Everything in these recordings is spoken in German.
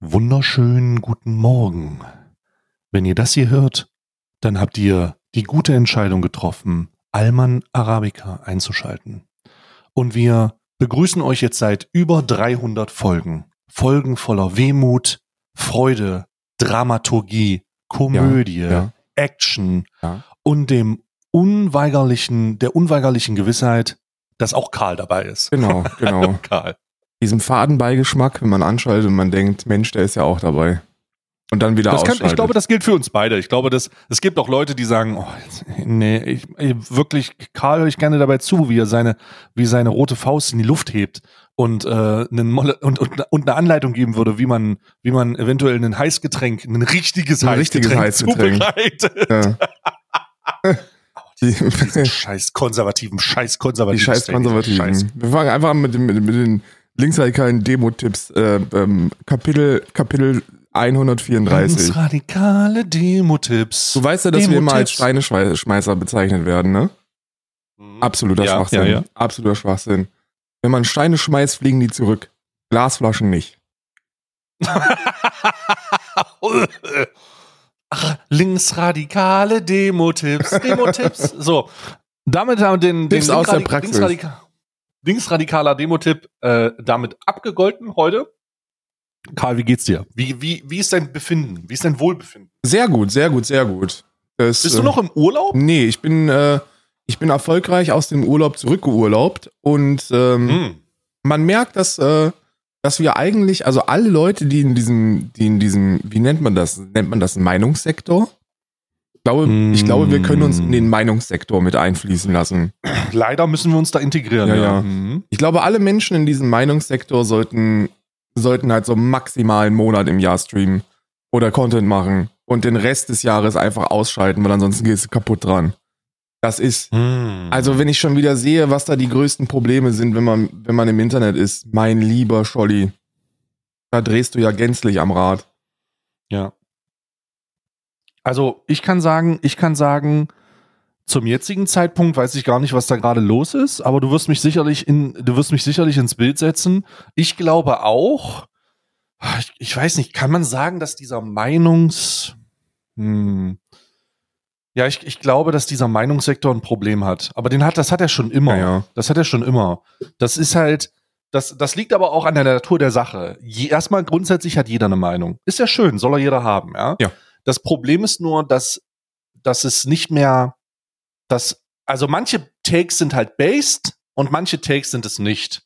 Wunderschönen guten Morgen. Wenn ihr das hier hört, dann habt ihr die gute Entscheidung getroffen, Alman Arabica einzuschalten. Und wir begrüßen euch jetzt seit über 300 Folgen. Folgen voller Wehmut, Freude, Dramaturgie, Komödie, Ja, ja. Action Ja. und dem unweigerlichen, der unweigerlichen Gewissheit, dass auch Karl dabei ist. Genau, genau. Karl. Diesem Fadenbeigeschmack, wenn man anschaltet und man denkt, Mensch, der ist ja auch dabei. Und dann wieder Das kann, ich glaube, das gilt für uns beide. Ich glaube, dass, es gibt auch Leute, die sagen, oh, nee, ich, ich, wirklich, Karl höre ich gerne dabei zu, wie er seine, wie seine rote Faust in die Luft hebt und, äh, einen Molle, und, und, und eine Anleitung geben würde, wie man, wie man eventuell ein Heißgetränk, ein richtiges Ein richtiges Heißgetränk, Heißgetränk. zubereitet. ja. die, Diesen scheiß konservativen, scheiß die konservativen. scheiß Steak, Konservativen. Scheiß. Wir fangen einfach an mit, dem, mit den linksradikalen Demo-Tipps. Äh, ähm, Kapitel, Kapitel 134. Linksradikale Demo-Tipps. Du weißt ja, dass wir immer als. Steineschmeißer bezeichnet werden, ne? Mhm. Absoluter Ja, Schwachsinn. ja, ja. Absoluter Schwachsinn. Wenn man Steine schmeißt, fliegen die zurück. Glasflaschen nicht. Ach, linksradikale Demo-Tipps. Demo-Tipps. So, damit haben wir den, den Tipps aus der Praxis. Linksradika linksradikaler Demo-Tipp äh, damit abgegolten heute. Karl, wie geht's dir? Wie, wie, wie ist dein Befinden? Wie ist dein Wohlbefinden? Sehr gut, sehr gut, sehr gut. Das, Bist du noch im Urlaub? Nee, ich bin, äh, ich bin erfolgreich aus dem Urlaub zurückgeurlaubt und ähm, Hm. man merkt, dass, äh, dass wir eigentlich, also alle Leute, die in diesem, die in diesem, wie nennt man das? Nennt man das Meinungssektor? Ich glaube, ich glaube, wir können uns in den Meinungssektor mit einfließen lassen. Leider müssen wir uns da integrieren. Ja, ja. Mhm. Ich glaube, alle Menschen in diesem Meinungssektor sollten, sollten halt so maximal einen Monat im Jahr streamen oder Content machen und den Rest des Jahres einfach ausschalten, weil ansonsten gehst du kaputt dran. Das ist, Hm. also wenn ich schon wieder sehe, was da die größten Probleme sind, wenn man, wenn man im Internet ist, mein lieber Scholli, da drehst du ja gänzlich am Rad. Ja. Also ich kann sagen, ich kann sagen, zum jetzigen Zeitpunkt weiß ich gar nicht, was da gerade los ist, aber du wirst mich sicherlich in, du wirst mich sicherlich ins Bild setzen. Ich glaube auch, ich, ich weiß nicht, kann man sagen, dass dieser Meinungs, hm, ja, ich, ich glaube, dass dieser Meinungssektor ein Problem hat. Aber den hat, das hat er schon immer. Ja. Das hat er schon immer. Das ist halt, das, das liegt aber auch an der Natur der Sache. Je, erstmal grundsätzlich hat jeder eine Meinung. Ist ja schön, soll er jeder haben, ja. Ja. Das Problem ist nur, dass, dass es nicht mehr, dass, also manche Takes sind halt based und manche Takes sind es nicht.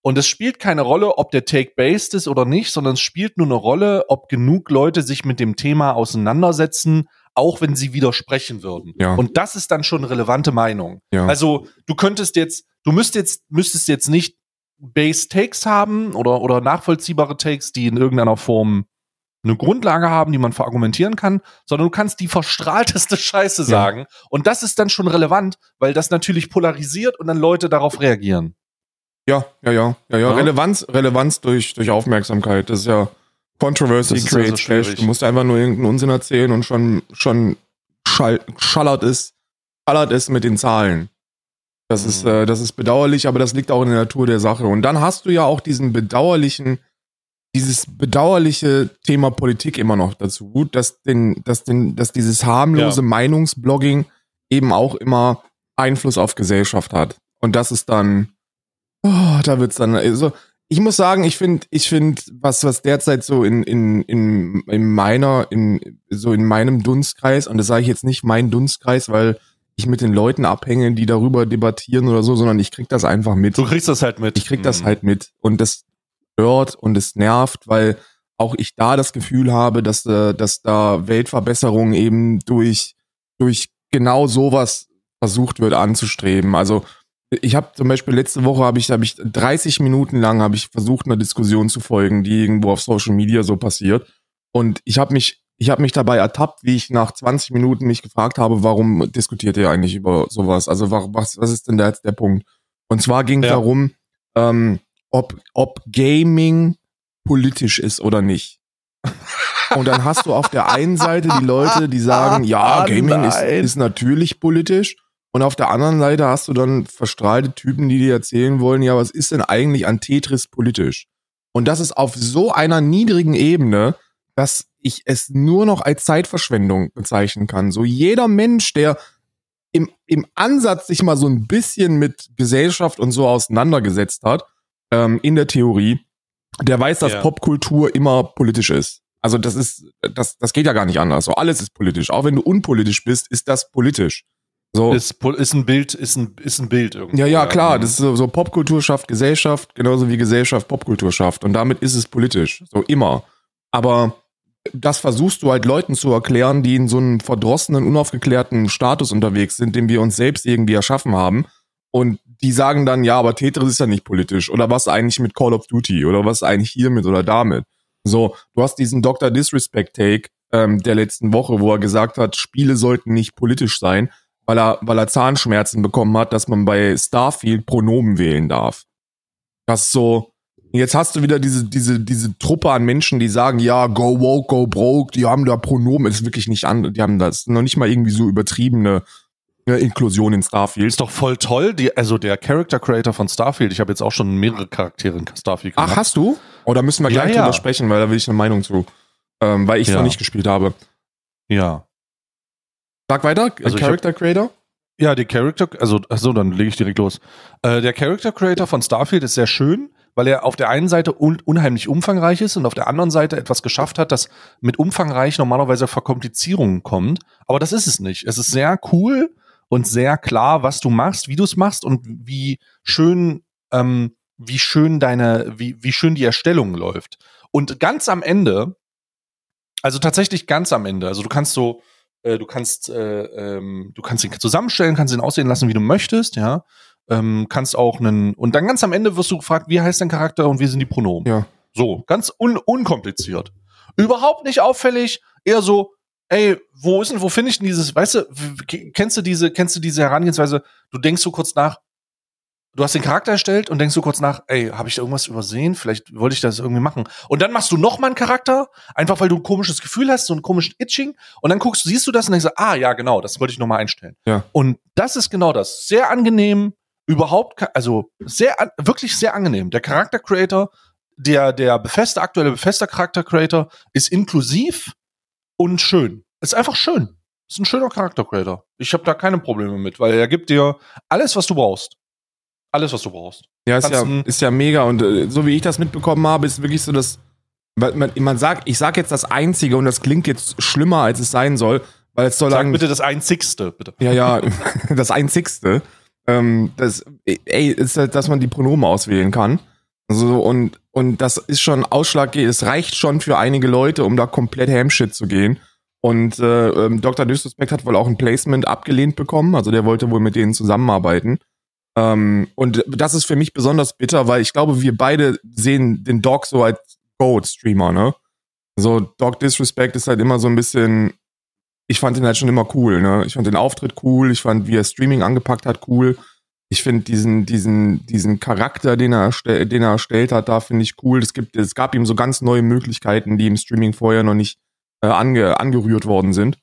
Und es spielt keine Rolle, ob der Take based ist oder nicht, sondern es spielt nur eine Rolle, ob genug Leute sich mit dem Thema auseinandersetzen, auch wenn sie widersprechen würden. Ja. Und das ist dann schon relevante Meinung. Ja. Also du könntest jetzt, du müsst jetzt, müsstest jetzt nicht Base Takes haben oder, oder nachvollziehbare Takes, die in irgendeiner Form eine Grundlage haben, die man verargumentieren kann, sondern du kannst die verstrahlteste Scheiße sagen. Und das ist dann schon relevant, weil das natürlich polarisiert und dann Leute darauf reagieren. Ja, ja, ja, ja, ja. Ja. Relevanz, Relevanz durch, durch Aufmerksamkeit. Das ist ja Controversy ist also creates cash. Du musst einfach nur irgendeinen Unsinn erzählen und schon, schon schall, schallert es, schallert es mit den Zahlen. Das ist, Mhm. äh, das ist bedauerlich, aber das liegt auch in der Natur der Sache. Und dann hast du ja auch diesen bedauerlichen, dieses bedauerliche Thema Politik immer noch dazu, dass den, dass den, dass dieses harmlose Ja. Meinungsblogging eben auch immer Einfluss auf Gesellschaft hat. Und das ist dann, oh, da wird's dann, also, ich muss sagen, ich finde, ich finde, was, was derzeit so in, in, in, in meiner, in, so in meinem Dunstkreis, und das sage ich jetzt nicht mein Dunstkreis, weil ich mit den Leuten abhänge, die darüber debattieren oder so, sondern ich krieg das einfach mit. Du kriegst das halt mit. Ich krieg das Mhm. halt mit und das stört und es nervt, weil auch ich da das Gefühl habe, dass, äh, dass da Weltverbesserung eben durch, durch genau sowas versucht wird anzustreben. Also ich habe zum Beispiel letzte Woche habe ich, habe ich 30 Minuten lang habe ich versucht, einer Diskussion zu folgen, die irgendwo auf Social Media so passiert. Und ich habe mich, ich habe mich dabei ertappt, wie ich nach 20 Minuten mich gefragt habe, warum diskutiert ihr eigentlich über sowas? Also wa- was, was ist denn da jetzt der Punkt? Und zwar ging es Ja. darum, ähm, ob, ob Gaming politisch ist oder nicht. Und dann hast du auf der einen Seite die Leute, die sagen, ja, Ah, Gaming ist, ist natürlich politisch. Und auf der anderen Seite hast du dann verstrahlte Typen, die dir erzählen wollen, ja, was ist denn eigentlich an Tetris politisch? Und das ist auf so einer niedrigen Ebene, dass ich es nur noch als Zeitverschwendung bezeichnen kann. So jeder Mensch, der im, im Ansatz sich mal so ein bisschen mit Gesellschaft und so auseinandergesetzt hat, ähm, in der Theorie, der weiß, dass Ja. Popkultur immer politisch ist. Also das ist, das, das geht ja gar nicht anders. So alles ist politisch. Auch wenn du unpolitisch bist, ist das politisch. So. Ist, ist ein Bild, ist ein, ist ein Bild irgendwie. Ja, ja, klar. Mhm. Das ist so, so Popkultur schafft Gesellschaft, genauso wie Gesellschaft Popkultur schafft. Und damit ist es politisch. So immer. Aber das versuchst du halt Leuten zu erklären, die in so einem verdrossenen, unaufgeklärten Status unterwegs sind, den wir uns selbst irgendwie erschaffen haben. Und die sagen dann, ja, aber Tetris ist ja nicht politisch. Oder was eigentlich mit Call of Duty? Oder was eigentlich hiermit oder damit? So, du hast diesen Dr. Disrespect Take ähm, der letzten Woche, wo er gesagt hat, Spiele sollten nicht politisch sein, weil er, weil er Zahnschmerzen bekommen hat, dass man bei Starfield Pronomen wählen darf. Das ist so, jetzt hast du wieder diese, diese, diese Truppe an Menschen, die sagen, ja, go woke, go broke, die haben da Pronomen, ist wirklich nicht an, die haben das noch nicht mal irgendwie so übertriebene Inklusion in Starfield. Ist doch voll toll. Die, also der Character Creator von Starfield, ich habe jetzt auch schon mehrere Charaktere in Starfield Ach, hast du? Oh, da müssen wir Ja, gleich ja. drüber sprechen, weil da will ich eine Meinung zu. Ähm, weil ich es Ja. noch nicht gespielt habe. Ja. Sag weiter, Also ich Character Creator? Ja, die Character, also, achso, dann lege ich direkt los. Äh, der Character Creator von Starfield ist sehr schön, weil er auf der einen Seite un unheimlich umfangreich ist und auf der anderen Seite etwas geschafft hat, das mit umfangreich normalerweise Verkomplizierungen kommt. Aber das ist es nicht. Es ist sehr cool und sehr klar, was du machst, wie du es machst und wie schön, ähm, wie schön deine, wie, wie schön die Erstellung läuft. Und ganz am Ende, also tatsächlich ganz am Ende, also du kannst so, äh, du kannst, äh, ähm, du kannst ihn zusammenstellen, kannst ihn aussehen lassen, wie du möchtest, ja. Ähm, kannst auch einen, und dann ganz am Ende wirst du gefragt, wie heißt dein Charakter und wie sind die Pronomen? Ja. So, ganz un unkompliziert. Überhaupt nicht auffällig, eher so, ey, wo ist denn, wo finde ich denn dieses, weißt du, kennst du diese, kennst du diese Herangehensweise, du denkst so kurz nach, du hast den Charakter erstellt und denkst so kurz nach, ey, habe ich da irgendwas übersehen? Vielleicht wollte ich das irgendwie machen. Und dann machst du noch mal einen Charakter, einfach weil du ein komisches Gefühl hast, so einen komischen Itching. Und dann guckst, siehst du das und denkst, so, ah, ja, genau, das wollte ich noch mal einstellen. Ja. Und das ist genau das. Sehr angenehm, überhaupt, also sehr, wirklich sehr angenehm. Der Charakter Creator, der, der Befester, aktuelle Befester Charakter Creator ist inklusiv und schön. Ist einfach schön. Ist ein schöner Charakter Creator. Ich habe da keine Probleme mit, weil er gibt dir alles, was du brauchst. Alles, was du brauchst. Ja, ist ja, ist ja mega. Und äh, so wie ich das mitbekommen habe, ist wirklich so das. weil Man, man sagt, ich sag jetzt das Einzige und das klingt jetzt schlimmer, als es sein soll, weil es soll Sag lang- bitte das Einzigste, bitte. Ja, ja, das Einzigste. Ähm, das, ey, ist halt, dass man die Pronomen auswählen kann. So, und, und das ist schon ausschlaggebend. Es reicht schon für einige Leute, um da komplett Hamshit zu gehen. Und äh, ähm, Dr. Disrespect hat wohl auch ein Placement abgelehnt bekommen. Also der wollte wohl mit denen zusammenarbeiten. Ähm, und das ist für mich besonders bitter, weil ich glaube, wir beide sehen den Dog so als Goat-Streamer, ne? So, Dog Disrespect ist halt immer so ein bisschen, ich fand ihn halt schon immer cool, ne? Ich fand den Auftritt cool, ich fand, wie er Streaming angepackt hat, cool. Ich finde diesen, diesen, diesen Charakter, den er, den er erstellt hat, da finde ich cool. Es gibt, es gab ihm so ganz neue Möglichkeiten, die im Streaming vorher noch nicht äh, ange, angerührt worden sind.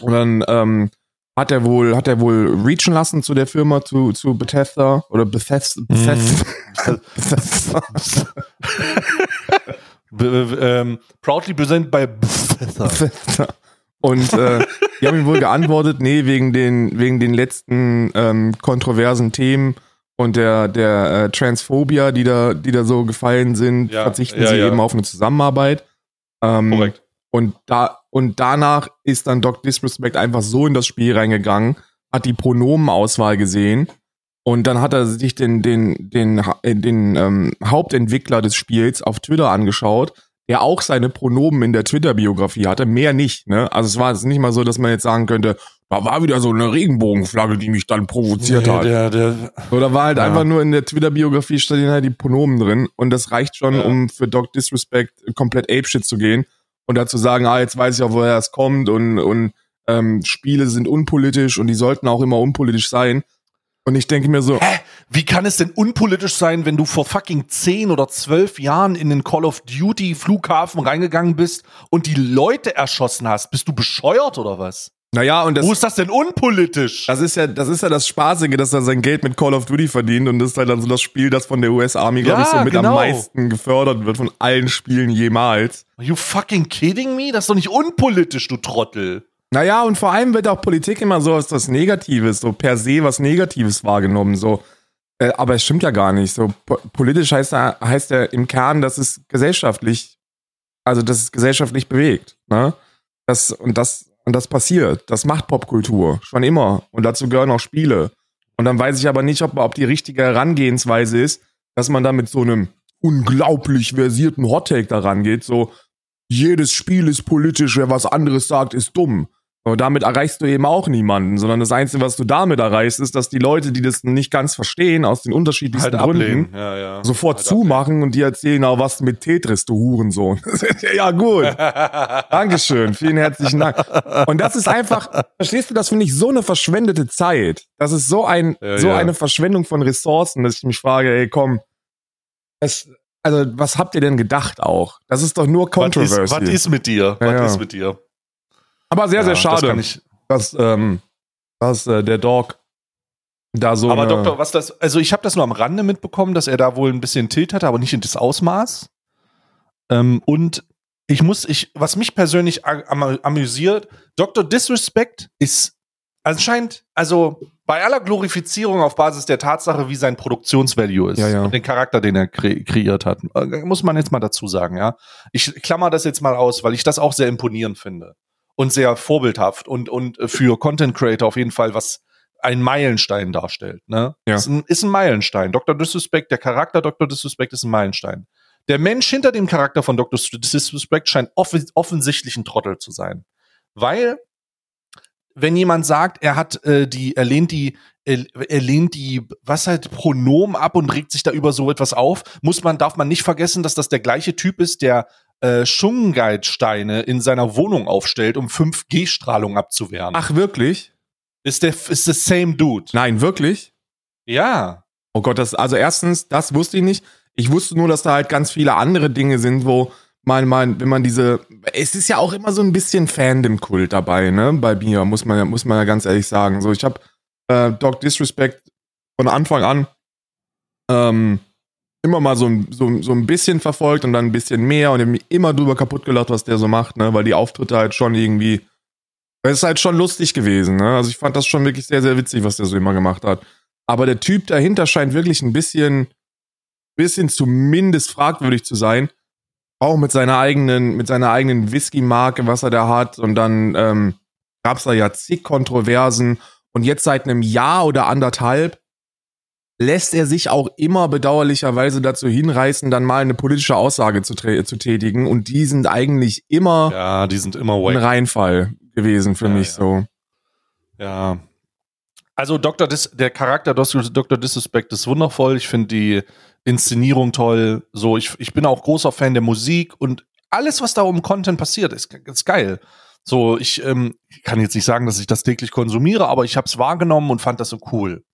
Und dann ähm, hat er wohl, hat er wohl reachen lassen zu der Firma, zu, zu Bethesda oder Bethesda. Bethesda. Bethesda. B ähm, proudly present by Bethesda. Bethesda. Und äh, die haben ihm wohl geantwortet, nee, wegen den, wegen den letzten ähm, kontroversen Themen und der, der äh, Transphobia, die da, die da so gefallen sind, Ja, verzichten ja, sie ja. eben auf eine Zusammenarbeit. Ähm, Korrekt. Und da, und danach ist dann Doc Disrespect einfach so in das Spiel reingegangen, hat die Pronomenauswahl gesehen und dann hat er sich den, den, den, äh, den ähm, Hauptentwickler des Spiels auf Twitter angeschaut, der auch seine Pronomen in der Twitter-Biografie hatte, mehr nicht, ne? Also es war jetzt nicht mal so, dass man jetzt sagen könnte, da war wieder so eine Regenbogenflagge, die mich dann provoziert hat. Der, der, Oder war halt Ja. einfach nur in der Twitter-Biografie stehen halt die Pronomen drin und das reicht schon, Ja. um für Doc Disrespect komplett apeshit zu gehen und dazu sagen, ah, jetzt weiß ich auch, woher es kommt und, und ähm, Spiele sind unpolitisch und die sollten auch immer unpolitisch sein. Und ich denke mir so, Hä? Wie kann es denn unpolitisch sein, wenn du vor fucking 10 oder 12 Jahren in den Call of Duty Flughafen reingegangen bist und die Leute erschossen hast? Bist du bescheuert oder was? Naja, und das, Wo ist das denn unpolitisch? das ist ja, das ist ja das Spaßige, dass er sein Geld mit Call of Duty verdient und das ist halt dann so das Spiel, das von der US Army, glaube ich, Ja, so mit am genau. meisten gefördert wird von allen Spielen jemals. Are you fucking kidding me? Das ist doch nicht unpolitisch, du Trottel. Naja, und vor allem wird auch Politik immer so als das Negatives, so per se was Negatives wahrgenommen, so. Äh, aber es stimmt ja gar nicht. So po politisch heißt ja, heißt ja im Kern, dass es gesellschaftlich, also dass es gesellschaftlich bewegt. Ne? Das, und das, und das passiert. Das macht Popkultur. Schon immer. Und dazu gehören auch Spiele. Und dann weiß ich aber nicht, ob, ob die richtige Herangehensweise ist, dass man da mit so einem unglaublich versierten Hottake da rangeht, so jedes Spiel ist politisch, wer was anderes sagt, ist dumm. Aber damit erreichst du eben auch niemanden, sondern das Einzige, was du damit erreichst, ist, dass die Leute, die das nicht ganz verstehen, aus den unterschiedlichsten Halt Gründen, ablehnen. Ja, ja. sofort Halt zumachen und die erzählen auch was mit Tetris, du Hurensohn. ja, gut. Dankeschön. Vielen herzlichen Dank. Und das ist einfach, verstehst du, das finde ich so eine verschwendete Zeit. Das ist so ein, Ja, so eine Verschwendung von Ressourcen, dass ich mich frage, ey, komm, es, also, was habt ihr denn gedacht auch? Das ist doch nur Was Controversy. ist, was ist mit dir? Was ist mit dir? Aber sehr, Ja, sehr das schade, ich, dass, ähm, dass äh, der Dog da so. aber Doktor, was das, also ich habe das nur am Rande mitbekommen, dass er da wohl ein bisschen Tilt hatte, aber nicht in das Ausmaß. Ähm, und ich muss, ich, was mich persönlich am, amüsiert, Dr. Disrespect ist anscheinend, also bei aller Glorifizierung auf Basis der Tatsache, wie sein Produktionsvalue ist Ja, ja. und den Charakter, den er kre kreiert hat, äh, muss man jetzt mal dazu sagen, ja. Ich klammer das jetzt mal aus, weil ich das auch sehr imponierend finde und sehr vorbildhaft und, und für Content Creator auf jeden Fall was ein Meilenstein darstellt. Ne? Ja. Ist, ein, ist ein Meilenstein. Dr. Disrespect, der Charakter Dr. Disrespect ist ein Meilenstein. Der Mensch hinter dem Charakter von Dr. Disrespect scheint offen, offensichtlich ein Trottel zu sein. Weil, wenn jemand sagt, er hat äh, die, er lehnt die, er, er lehnt die, was halt, Pronomen ab und regt sich da über so etwas auf, muss man, darf man nicht vergessen, dass das der gleiche Typ ist, der äh, Schungengeitsteine in seiner Wohnung aufstellt, um 5G-Strahlung abzuwehren. Ach, wirklich? Ist der, ist the same dude. Nein, wirklich? Ja. Oh Gott, das, also erstens, das wusste ich nicht. Ich wusste nur, dass da halt ganz viele andere Dinge sind, wo man, man, wenn man diese, es ist ja auch immer so ein bisschen Fandom-Kult dabei, ne, bei mir, muss man ja, muss man ja ganz ehrlich sagen. So, ich habe äh, Doc Disrespect von Anfang an ähm, immer mal so, so, so ein bisschen verfolgt und dann ein bisschen mehr und mich immer drüber kaputt gelacht, was der so macht, ne, weil die Auftritte halt schon irgendwie, es ist halt schon lustig gewesen, ne, also ich fand das schon wirklich sehr, sehr witzig, was der so immer gemacht hat. Aber der Typ dahinter scheint wirklich ein bisschen, bisschen zumindest fragwürdig zu sein. Auch mit seiner eigenen, mit seiner eigenen Whisky-Marke, was er da hat. Und dann ähm, gab es da ja zig Kontroversen. Und jetzt seit einem Jahr oder anderthalb lässt er sich auch immer bedauerlicherweise dazu hinreißen, dann mal eine politische Aussage zu, zu tätigen. Und die sind eigentlich immer Ja, die sind immer ein. Reinfall gewesen für Ja, mich ja. so. Ja. Also Dr. Dis der Charakter Dr. Dr. Disrespect ist wundervoll. Ich finde die Inszenierung toll. So, ich, ich bin auch großer Fan der Musik und alles, was da um Content passiert, ist, ist geil. So, ich ähm, kann jetzt nicht sagen, dass ich das täglich konsumiere, aber ich habe es wahrgenommen und fand das so cool.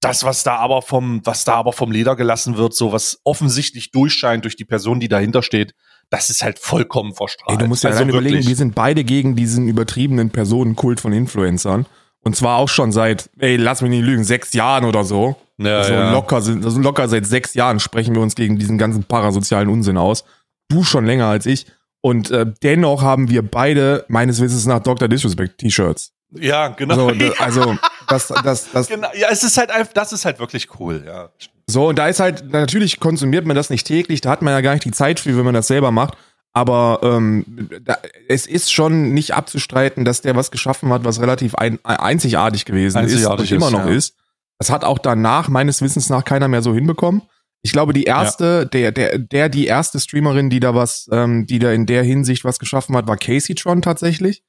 Das, was da aber vom, was da aber vom Leder gelassen wird, so was offensichtlich durchscheint durch die Person, die dahinter steht, das ist halt vollkommen verstrahlt. Ey, du musst ja Also überlegen, wir sind beide gegen diesen übertriebenen Personenkult von Influencern. Und zwar auch schon seit, ey, lass mich nicht lügen, sechs Jahren oder so. ja, also ja. locker sind, also locker seit sechs Jahren sprechen wir uns gegen diesen ganzen parasozialen Unsinn aus. Du schon länger als ich. Und äh, dennoch haben wir beide meines Wissens nach Dr. Disrespect T-Shirts. ja, genau. So, da- also das, das, das, Genau, ja, es ist halt einfach, das ist halt wirklich cool, ja. So, und da ist halt, natürlich konsumiert man das nicht täglich, da hat man ja gar nicht die Zeit für, wenn man das selber macht. Aber ähm, da, es ist schon nicht abzustreiten, dass der was geschaffen hat, was relativ ein, einzigartig gewesen Einzigartig ist und immer ist, noch ja. ist. Das hat auch danach meines Wissens nach keiner mehr so hinbekommen. Ich glaube, die erste, der, der, der, die erste Streamerin, die da was, ähm, die da in der Hinsicht was geschaffen hat, war Casey Tron tatsächlich.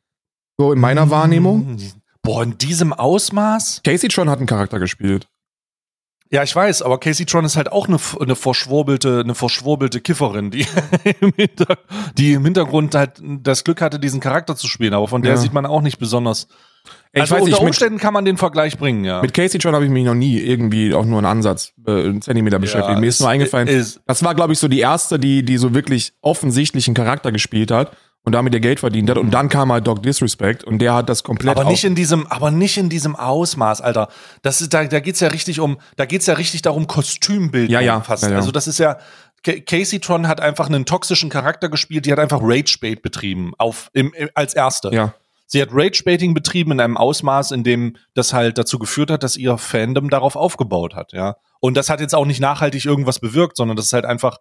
So in meiner Wahrnehmung. Boah, in diesem Ausmaß? Casey Tron hat einen Charakter gespielt. Ja, ich weiß, aber Casey Tron ist halt auch eine, eine verschwurbelte, eine verschwurbelte Kifferin, die im, die im Hintergrund halt das Glück hatte, diesen Charakter zu spielen. Aber von der Ja. sieht man auch nicht besonders. Ey, also ich weiß unter mit, Umständen kann man den Vergleich bringen, ja. mit Casey Tron habe ich mich noch nie irgendwie auch nur einen Ansatz, äh, einen Zentimeter beschäftigt. Mir ist nur eingefallen, Ist, Das war, glaube ich, so die erste, die, die so wirklich offensichtlich einen Charakter gespielt hat. Und damit ihr Geld verdient hat. Und dann kam halt Doc Disrespect und der hat das komplett. Aber nicht in diesem, aber nicht in diesem Ausmaß, Alter. Das ist, da, da geht's ja richtig um, da geht's ja richtig darum, Kostümbildung Ja, ja, fast. ja, ja. Also das ist ja, Ca- Casey Tron hat einfach einen toxischen Charakter gespielt, die hat einfach Rage-Bait betrieben, auf, im, im, als erste. Ja. Sie hat Rage-Baiting betrieben in einem Ausmaß, in dem das halt dazu geführt hat, dass ihr Fandom darauf aufgebaut hat, ja. Und das hat jetzt auch nicht nachhaltig irgendwas bewirkt, sondern das ist halt einfach,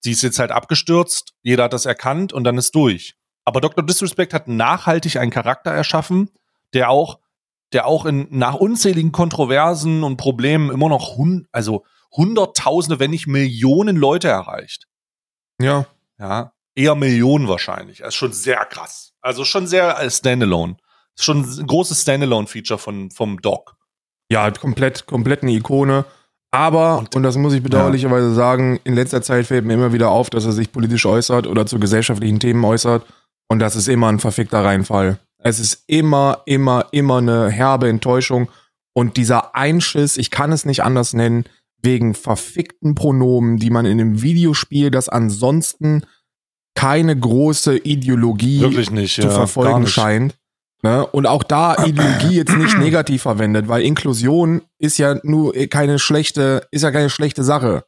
sie ist jetzt halt abgestürzt, jeder hat das erkannt und dann ist durch. Aber Dr. Disrespect hat nachhaltig einen Charakter erschaffen, der auch, der auch in, nach unzähligen Kontroversen und Problemen immer noch hun, also Hunderttausende, wenn nicht Millionen Leute erreicht. Ja. Ja, eher Millionen wahrscheinlich. Das ist schon sehr krass. Also schon sehr äh, Standalone. Ist schon ein großes Standalone-Feature von, vom Doc. Ja, komplett, komplett eine Ikone. Aber, und, Und- das muss ich bedauerlicherweise sagen, in letzter Zeit fällt mir immer wieder auf, dass er sich politisch äußert oder zu gesellschaftlichen Themen äußert. Und das ist immer ein verfickter Reinfall. Es ist immer, immer, immer eine herbe Enttäuschung. Und dieser Einschiss, ich kann es nicht anders nennen, wegen verfickten Pronomen, die man in einem Videospiel, das ansonsten keine große Ideologie nicht, zu ja, verfolgen scheint. Ne? Und auch da Ideologie jetzt nicht negativ verwendet, weil Inklusion ist ja nur keine schlechte, ist ja keine schlechte Sache.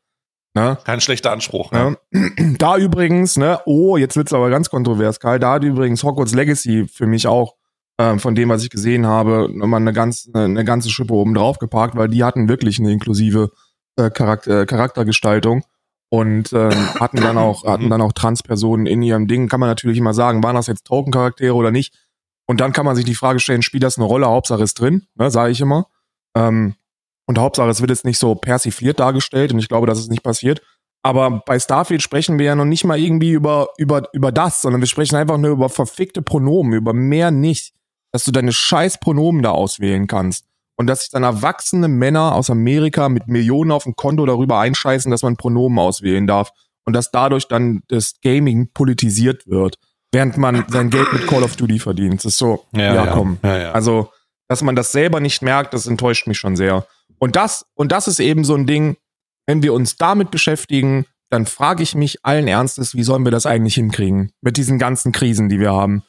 Ne? Kein schlechter Anspruch. Ne? Da übrigens, ne, oh, jetzt wird's aber ganz kontrovers, Karl, da hat übrigens Hogwarts Legacy für mich auch ähm, von dem, was ich gesehen habe, nochmal eine, ganz, eine, eine ganze Schippe oben drauf geparkt, weil die hatten wirklich eine inklusive äh, Charakter, Charaktergestaltung und ähm, hatten dann auch hatten dann auch Transpersonen in ihrem Ding. Kann man natürlich immer sagen, waren das jetzt Token-Charaktere oder nicht? Und dann kann man sich die Frage stellen, spielt das eine Rolle? Hauptsache ist drin, ne, sage ich immer. Ähm, und Hauptsache, es wird jetzt nicht so persifliert dargestellt und ich glaube, das ist nicht passiert. Aber bei Starfield sprechen wir ja noch nicht mal irgendwie über, über, über das, sondern wir sprechen einfach nur über verfickte Pronomen, über mehr nicht. Dass du deine scheiß Pronomen da auswählen kannst. Und dass sich dann erwachsene Männer aus Amerika mit Millionen auf dem Konto darüber einscheißen, dass man Pronomen auswählen darf. Und dass dadurch dann das Gaming politisiert wird, während man sein Geld mit Call of Duty verdient. Das ist so, ja, komm. Ja, ja. Also, dass man das selber nicht merkt, das enttäuscht mich schon sehr. Und das, und das ist eben so ein Ding, wenn wir uns damit beschäftigen, dann frage ich mich allen Ernstes, wie sollen wir das eigentlich hinkriegen? Mit diesen ganzen Krisen, die wir haben.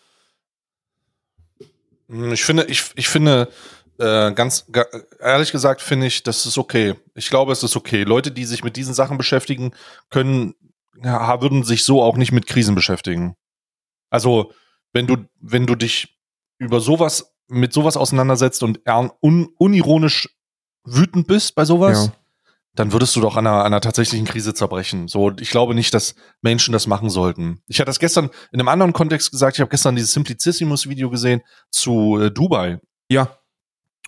Ich finde, ich, ich finde, äh, ganz ga- ehrlich gesagt, finde ich, das ist okay. Ich glaube, es ist okay. Leute, die sich mit diesen Sachen beschäftigen, können, ja, würden sich so auch nicht mit Krisen beschäftigen. Also, wenn du, wenn du dich über sowas, mit sowas auseinandersetzt und un, unironisch wütend bist bei sowas, Ja. dann würdest du doch an einer, an einer tatsächlichen Krise zerbrechen. So, ich glaube nicht, dass Menschen das machen sollten. Ich hatte das gestern in einem anderen Kontext gesagt. Ich habe gestern dieses Simplicissimus-Video gesehen zu äh, Dubai. Ja,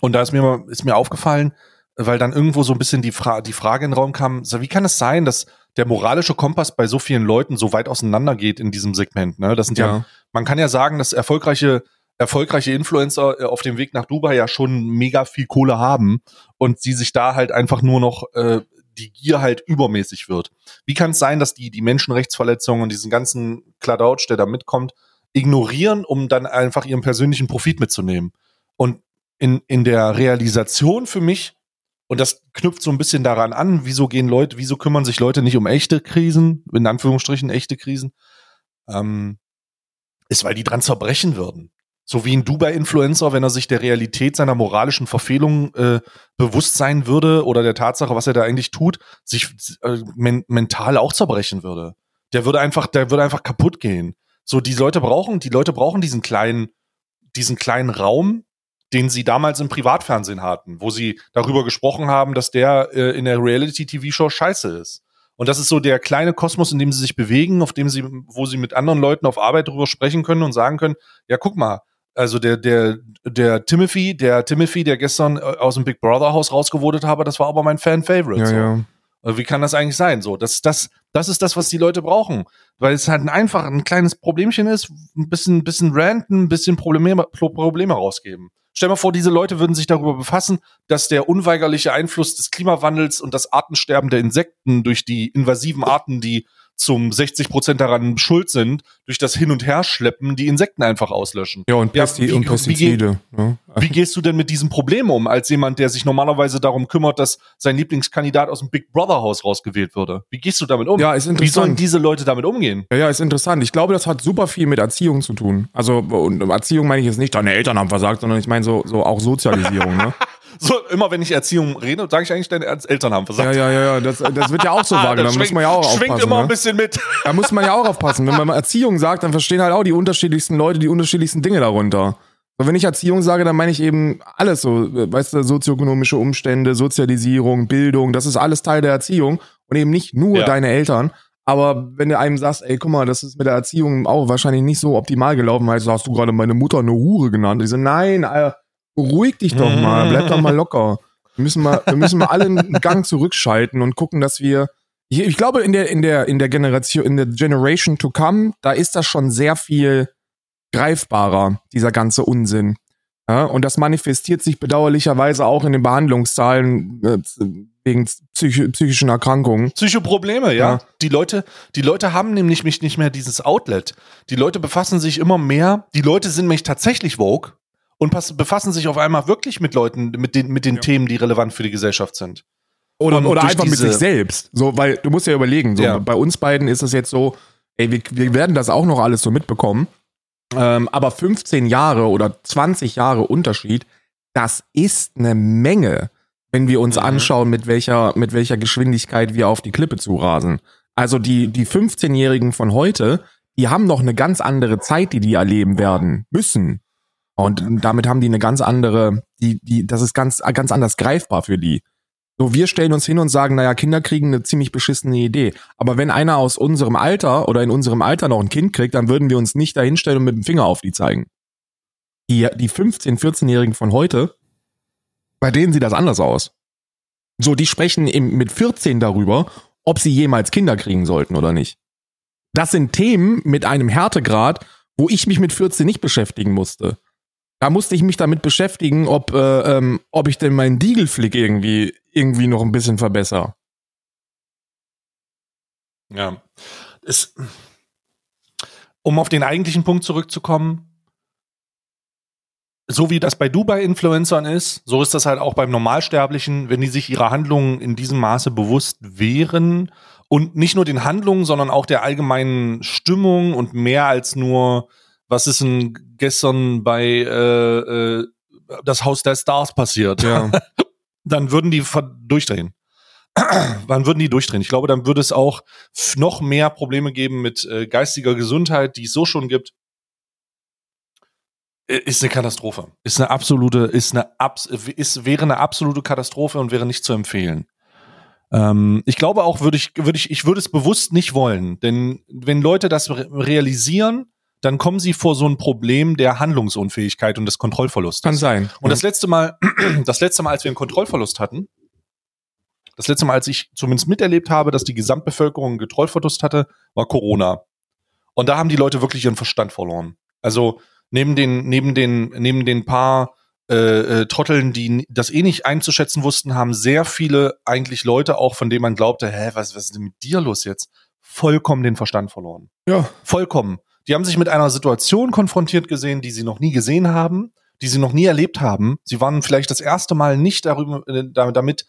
Und da ist mir mal, ist mir aufgefallen, weil dann irgendwo so ein bisschen die, Fra die Frage in den Raum kam, so, wie kann es sein, dass der moralische Kompass bei so vielen Leuten so weit auseinander geht in diesem Segment? Ne? Das sind ja, ja. man kann ja sagen, dass erfolgreiche, erfolgreiche Influencer äh, auf dem Weg nach Dubai ja schon mega viel Kohle haben und sie sich da halt einfach nur noch äh, die Gier halt übermäßig wird. Wie kann es sein, dass die die Menschenrechtsverletzungen und diesen ganzen Kladdouch, der da mitkommt, ignorieren, um dann einfach ihren persönlichen Profit mitzunehmen? Und in, in der Realisation für mich, und das knüpft so ein bisschen daran an, wieso gehen Leute, wieso kümmern sich Leute nicht um echte Krisen, in Anführungsstrichen echte Krisen, ähm, ist, weil die dran zerbrechen würden. So wie ein Dubai-Influencer, wenn er sich der Realität seiner moralischen Verfehlung äh, bewusst sein würde oder der Tatsache, was er da eigentlich tut, sich äh, men mental auch zerbrechen würde. Der würde einfach, der würde einfach kaputt gehen. So, die Leute brauchen, die Leute brauchen diesen kleinen, diesen kleinen Raum, den sie damals im Privatfernsehen hatten, wo sie darüber gesprochen haben, dass der äh, in der Reality-TV-Show scheiße ist. Und das ist so der kleine Kosmos, in dem sie sich bewegen, auf dem sie, wo sie mit anderen Leuten auf Arbeit darüber sprechen können und sagen können, ja, guck mal, also der, der, der Timothy, der Timothy, der gestern äh, aus dem Big Brother Haus rausgewotet habe, das war aber mein Fan-Favorite. Ja, so. ja. Also Wie kann das eigentlich sein? So, das, das, das ist das, was die Leute brauchen. Weil es halt ein einfach ein kleines Problemchen ist, ein bisschen, bisschen ranten, ein bisschen Probleme, Pro- Probleme rausgeben. Stell mal vor, diese Leute würden sich darüber befassen, dass der unweigerliche Einfluss des Klimawandels und das Artensterben der Insekten durch die invasiven Arten, die zum 60 Prozent daran schuld sind, durch das Hin- und Herschleppen die Insekten einfach auslöschen. Ja, und, Pesti wie- und wie- Pestizide. ne? Wie gehst du denn mit diesem Problem um, als jemand, der sich normalerweise darum kümmert, dass sein Lieblingskandidat aus dem Big Brother Haus rausgewählt würde? Wie gehst du damit um? Ja, ist Wie sollen interessant. diese Leute damit umgehen? Ja, ja, ist interessant. Ich glaube, das hat super viel mit Erziehung zu tun. Also, und Erziehung meine ich jetzt nicht, deine Eltern haben versagt, sondern ich meine so, so auch Sozialisierung, ne? So, immer wenn ich Erziehung rede, sage ich eigentlich, deine Eltern haben Ja, versagt. ja, ja, ja, das, das wird ja auch so wahrgenommen. Da muss schwingt, man ja auch schwingt aufpassen. immer ein Ne? bisschen mit. Da muss man ja auch aufpassen. Wenn man Erziehung sagt, dann verstehen halt auch die unterschiedlichsten Leute die unterschiedlichsten Dinge darunter. So, wenn ich Erziehung sage, dann meine ich eben alles so, weißt du, sozioökonomische Umstände, Sozialisierung, Bildung, das ist alles Teil der Erziehung und eben nicht nur Ja. deine Eltern. Aber wenn du einem sagst, ey, guck mal, das ist mit der Erziehung auch wahrscheinlich nicht so optimal gelaufen, weil hast du gerade meine Mutter eine Hure genannt. Ich so, nein, Alter, beruhig dich doch mal, bleib doch mal locker. Wir müssen mal, wir müssen mal alle einen Gang zurückschalten und gucken, dass wir ich, ich glaube, in der, in der, in der Generation, in der Generation to come, da ist das schon sehr viel greifbarer, dieser ganze Unsinn. Ja, und das manifestiert sich bedauerlicherweise auch in den Behandlungszahlen äh, wegen psychi psychischen Erkrankungen. Psychoprobleme, ja. Ja. Die Leute, die Leute haben nämlich nicht nicht mehr dieses Outlet. Die Leute befassen sich immer mehr. Die Leute sind nämlich tatsächlich woke und befassen sich auf einmal wirklich mit Leuten, mit den, mit den Ja. Themen, die relevant für die Gesellschaft sind. Oder, Und oder einfach mit sich selbst. So, weil du musst ja überlegen, so, Ja. bei uns beiden ist es jetzt so, ey, wir, wir werden das auch noch alles so mitbekommen. Ähm, aber 15 Jahre oder 20 Jahre Unterschied, das ist eine Menge, wenn wir uns Mhm. anschauen, mit welcher, mit welcher Geschwindigkeit wir auf die Klippe zurasen. Also die, die 15-Jährigen von heute, die haben noch eine ganz andere Zeit, die die erleben werden müssen. Und damit haben die eine ganz andere, die, die, das ist ganz, ganz anders greifbar für die. So, wir stellen uns hin und sagen, naja, Kinder kriegen eine ziemlich beschissene Idee. Aber wenn einer aus unserem Alter oder in unserem Alter noch ein Kind kriegt, dann würden wir uns nicht dahinstellen und mit dem Finger auf die zeigen. Die, die 15-, 14-Jährigen von heute, bei denen sieht das anders aus. So, die sprechen im, mit 14 darüber, ob sie jemals Kinder kriegen sollten oder nicht. Das sind Themen mit einem Härtegrad, wo ich mich mit 14 nicht beschäftigen musste. Da musste ich mich damit beschäftigen, ob, äh, ähm, ob ich denn meinen Diegelflick irgendwie, irgendwie noch ein bisschen verbessere. Ja. Es, um auf den eigentlichen Punkt zurückzukommen, so wie das bei Dubai-Influencern ist, so ist das halt auch beim Normalsterblichen, wenn die sich ihrer Handlungen in diesem Maße bewusst wären und nicht nur den Handlungen, sondern auch der allgemeinen Stimmung und mehr als nur, was ist denn gestern bei äh, äh, das Haus der Stars passiert, Ja. dann würden die durchdrehen. dann würden die durchdrehen. Ich glaube, dann würde es auch noch mehr Probleme geben mit äh, geistiger Gesundheit, die es so schon gibt. Äh, Ist eine Katastrophe. Ist eine absolute, ist eine abs ist, wäre eine absolute Katastrophe und wäre nicht zu empfehlen. Ähm, ich glaube auch, würde ich, würde ich, ich würde es bewusst nicht wollen, denn wenn Leute das re realisieren, dann kommen sie vor so ein Problem der Handlungsunfähigkeit und des Kontrollverlustes. Kann sein. Und das letzte Mal, das letzte Mal, als wir einen Kontrollverlust hatten, das letzte Mal, als ich zumindest miterlebt habe, dass die Gesamtbevölkerung einen Kontrollverlust hatte, war Corona. Und da haben die Leute wirklich ihren Verstand verloren. Also neben den, neben den, neben den paar äh, äh, Trotteln, die das eh nicht einzuschätzen wussten, haben sehr viele eigentlich Leute auch, von denen man glaubte, hä, was, was ist denn mit dir los jetzt? Vollkommen den Verstand verloren. ja. Vollkommen. Die haben sich mit einer Situation konfrontiert gesehen, die sie noch nie gesehen haben, die sie noch nie erlebt haben. Sie waren vielleicht das erste Mal nicht darüber, äh, da- damit,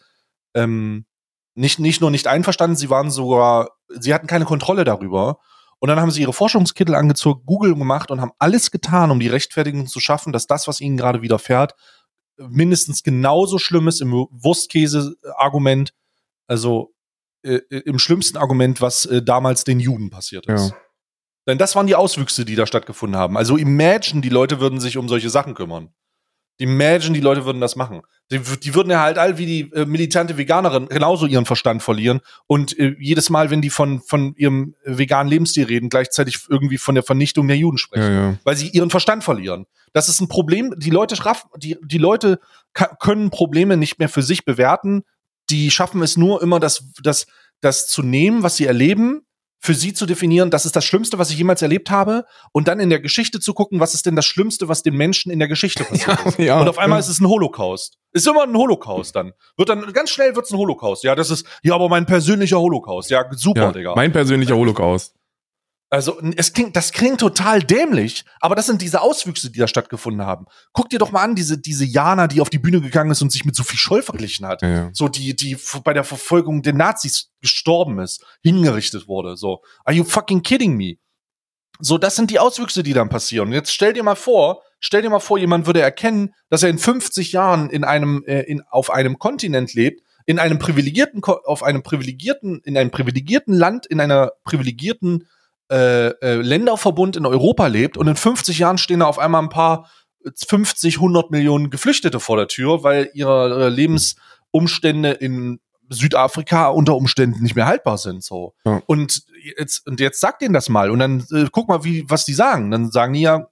ähm, nicht, nicht nur nicht einverstanden, sie waren sogar, sie hatten keine Kontrolle darüber. Und dann haben sie ihre Forschungskittel angezogen, Google gemacht und haben alles getan, um die Rechtfertigung zu schaffen, dass das, was ihnen gerade widerfährt, mindestens genauso schlimm ist im Wurstkäse-Argument, also äh, im schlimmsten Argument, was äh, damals den Juden passiert ist. Ja. Denn das waren die Auswüchse, die da stattgefunden haben. Also imagine, die Leute würden sich um solche Sachen kümmern. Imagine, die Leute würden das machen. Die, die würden ja halt all wie die äh, militante Veganerin genauso ihren Verstand verlieren und äh, jedes Mal, wenn die von, von ihrem veganen Lebensstil reden, gleichzeitig irgendwie von der Vernichtung der Juden sprechen Ja, ja. weil sie ihren Verstand verlieren. Das ist ein Problem. Die Leute schaffen, die, die Leute können Probleme nicht mehr für sich bewerten. Die schaffen es nur immer, das, das, das zu nehmen, was sie erleben für sie zu definieren, das ist das Schlimmste, was ich jemals erlebt habe, und dann in der Geschichte zu gucken, was ist denn das Schlimmste, was den Menschen in der Geschichte passiert ist. ja, und auf einmal ja. ist es ein Holocaust. Ist immer ein Holocaust dann. Wird dann, ganz schnell wird's ein Holocaust. Ja, das ist, ja, aber mein persönlicher Holocaust. Ja, super, ja, Digga. mein persönlicher Holocaust. Also, es klingt, das klingt total dämlich, aber das sind diese Auswüchse, die da stattgefunden haben. Guck dir doch mal an, diese, diese Jana, die auf die Bühne gegangen ist und sich mit Sophie Scholl verglichen hat. Ja. So, die, die bei der Verfolgung der Nazis gestorben ist, hingerichtet wurde. So, are you fucking kidding me? So, das sind die Auswüchse, die dann passieren. Und jetzt stell dir mal vor, stell dir mal vor, jemand würde erkennen, dass er in 50 Jahren in einem, äh, in, auf einem Kontinent lebt, in einem privilegierten, auf einem privilegierten, in einem privilegierten Land, in einer privilegierten äh, äh, Länderverbund in Europa lebt und in 50 Jahren stehen da auf einmal ein paar äh, 50, 100 Millionen Geflüchtete vor der Tür, weil ihre Lebensumstände in Südafrika unter Umständen nicht mehr haltbar sind. So. Ja. Und jetzt, und jetzt sag denen das mal und dann äh, guck mal, wie, was die sagen. Dann sagen die ja,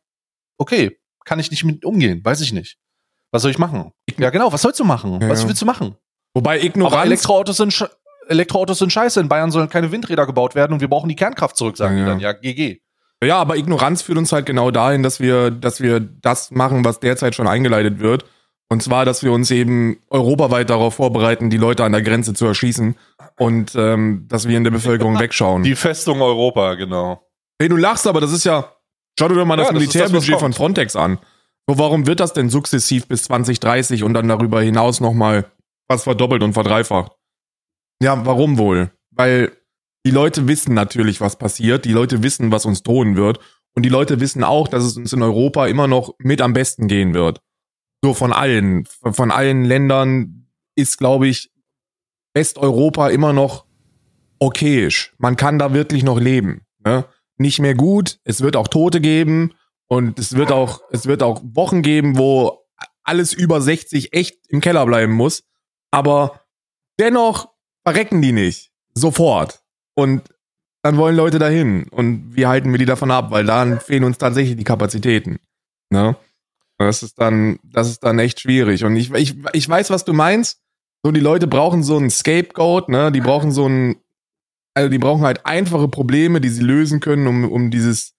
okay, kann ich nicht mit umgehen, weiß ich nicht. Was soll ich machen? Ja, genau, was sollst du machen? Ja, was willst du machen? Wobei Aber Ignoranz. Elektroautos sind, Elektroautos sind scheiße. In Bayern sollen keine Windräder gebaut werden und wir brauchen die Kernkraft zurück, sagen Ja, die ja. dann. Ja, GG. Ja, aber Ignoranz führt uns halt genau dahin, dass wir, dass wir das machen, was derzeit schon eingeleitet wird. Und zwar, dass wir uns eben europaweit darauf vorbereiten, die Leute an der Grenze zu erschießen und ähm, dass wir in der Bevölkerung wegschauen. Die Festung Europa, genau. hey, du lachst, aber das ist ja. Schau dir doch mal Ja, das das das, Militärbudget was von. Frontex an. So, warum wird das denn sukzessiv bis 2030 und dann darüber hinaus nochmal was verdoppelt und verdreifacht? Ja, warum wohl? Weil die Leute wissen natürlich, was passiert. Die Leute wissen, was uns drohen wird. Und die Leute wissen auch, dass es uns in Europa immer noch mit am besten gehen wird. So von allen. Von allen Ländern ist, glaube ich, Westeuropa immer noch okayisch. Man kann da wirklich noch leben. Ne? Nicht mehr gut. Es wird auch Tote geben. Und es wird auch, es wird auch Wochen geben, wo alles über 60 echt im Keller bleiben muss. Aber dennoch verrecken die nicht. Sofort. Und dann wollen Leute dahin. Und wie halten wir die davon ab? Weil dann fehlen uns tatsächlich die Kapazitäten. Ne? Das ist dann, das ist dann echt schwierig. Und ich, ich, ich weiß, was du meinst. So, die Leute brauchen so einen Scapegoat, ne? Die brauchen so einen, also die brauchen halt einfache Probleme, die sie lösen können, um, um dieses,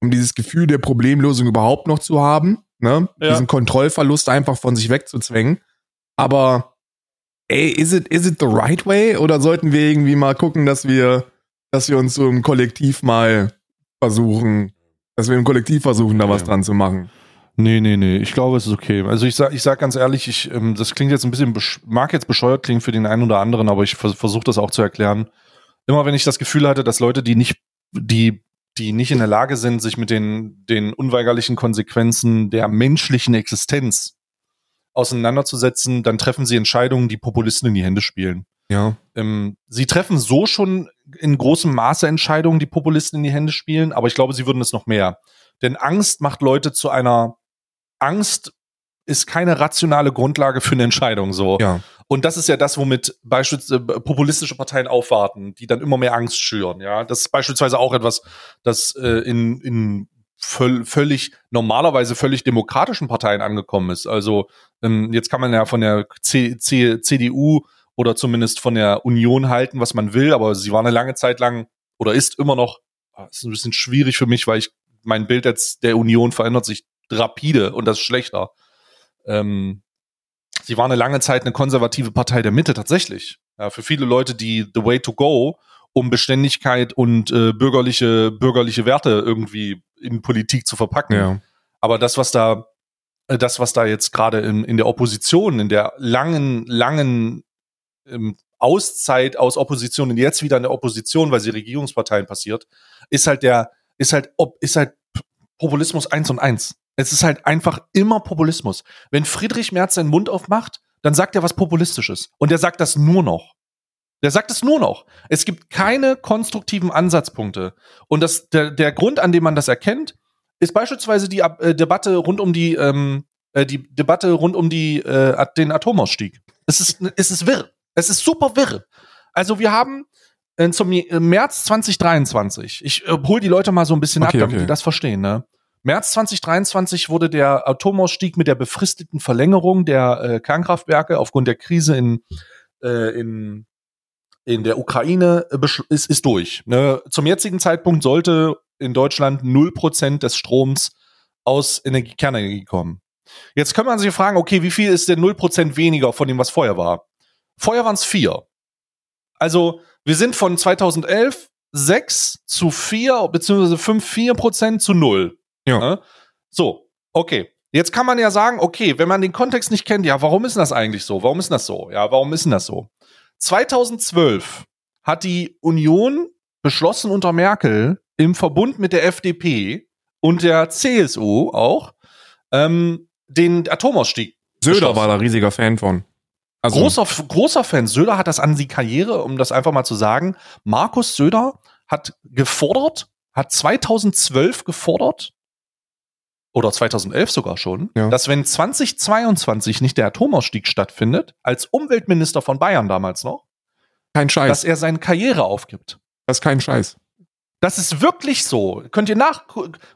um dieses Gefühl der Problemlösung überhaupt noch zu haben, ne? Ja. Diesen Kontrollverlust einfach von sich wegzuzwängen. Aber, ey, is it, is it the right way? Oder sollten wir irgendwie mal gucken, dass wir, dass wir uns so im Kollektiv mal versuchen, dass wir im Kollektiv versuchen, da was Ja. dran zu machen? Nee, nee, nee. Ich glaube, es ist okay. Also ich sag, ich sag ganz ehrlich, ich, ähm, das klingt jetzt ein bisschen, mag jetzt bescheuert klingen für den einen oder anderen, aber ich vers versuche das auch zu erklären. Immer wenn ich das Gefühl hatte, dass Leute, die nicht, die, die nicht in der Lage sind, sich mit den, den unweigerlichen Konsequenzen der menschlichen Existenz auseinanderzusetzen, dann treffen sie Entscheidungen, die Populisten in die Hände spielen. Ja. Ähm, sie treffen so schon in großem Maße Entscheidungen, die Populisten in die Hände spielen, aber ich glaube, sie würden es noch mehr. Denn Angst macht Leute zu einer Angst ist keine rationale Grundlage für eine Entscheidung so. Ja. Und das ist ja das, womit beispielsweise populistische Parteien aufwarten, die dann immer mehr Angst schüren. Ja, das ist beispielsweise auch etwas, das äh, in, in völ völlig normalerweise völlig demokratischen Parteien angekommen ist. Also ähm, jetzt kann man ja von der C C CDU oder zumindest von der Union halten, was man will, aber sie war eine lange Zeit lang oder ist immer noch, ah, ist ein bisschen schwierig für mich, weil ich mein Bild jetzt der Union verändert sich rapide und das ist schlechter. Ähm, sie war eine lange Zeit eine konservative Partei der Mitte tatsächlich. Ja, für viele Leute die the way to go, um Beständigkeit und äh, bürgerliche bürgerliche Werte irgendwie in Politik zu verpacken. Ja. Aber das, was da, äh, das, was da jetzt gerade in, in der Opposition, in der langen, langen ähm, Auszeit aus Opposition und jetzt wieder in der Opposition, weil sie Regierungsparteien passiert, ist halt der, ist halt, ob, ist halt Populismus eins und eins. Es ist halt einfach immer Populismus. Wenn Friedrich Merz seinen Mund aufmacht, dann sagt er was Populistisches. Und er sagt das nur noch. Der sagt es nur noch. Es gibt keine konstruktiven Ansatzpunkte. Und das, der, der Grund, an dem man das erkennt, ist beispielsweise die äh, Debatte rund um die, ähm, äh, die Debatte rund um die, äh, den Atomausstieg. Es ist, es ist wirr. Es ist super wirr. Also wir haben äh, zum äh, März 2023, ich äh, hol die Leute mal so ein bisschen Okay, ab, damit okay. die das verstehen, ne? März 2023 wurde der Atomausstieg mit der befristeten Verlängerung der äh, Kernkraftwerke aufgrund der Krise in, in, in der Ukraine äh, ist, ist durch. Ne? Zum jetzigen Zeitpunkt sollte in Deutschland 0% des Stroms aus Energie, Kernenergie kommen. Jetzt kann man sich fragen, okay, wie viel ist denn 0% weniger von dem, was vorher war? Vorher waren es 4. Also wir sind von 2011 6 zu 4, beziehungsweise 5, 4 Prozent zu 0. Ja. Ne? So, okay. Jetzt kann man ja sagen, okay, wenn man den Kontext nicht kennt, ja, warum ist denn das eigentlich so? Warum ist denn das so? Ja, warum ist denn das so? 2012 hat die Union beschlossen unter Merkel im Verbund mit der FDP und der CSU auch ähm, den Atomausstieg. Söder war da riesiger Fan von. Also, Großer, großer Fan. Söder hat das an die Karriere, um das einfach mal zu sagen. Markus Söder hat gefordert, hat 2012 gefordert, oder 2011 sogar schon, Ja. dass wenn 2022 nicht der Atomausstieg stattfindet, als Umweltminister von Bayern damals noch, kein Scheiß. dass er seine Karriere aufgibt. das ist kein Scheiß. Das ist wirklich so. Könnt ihr nach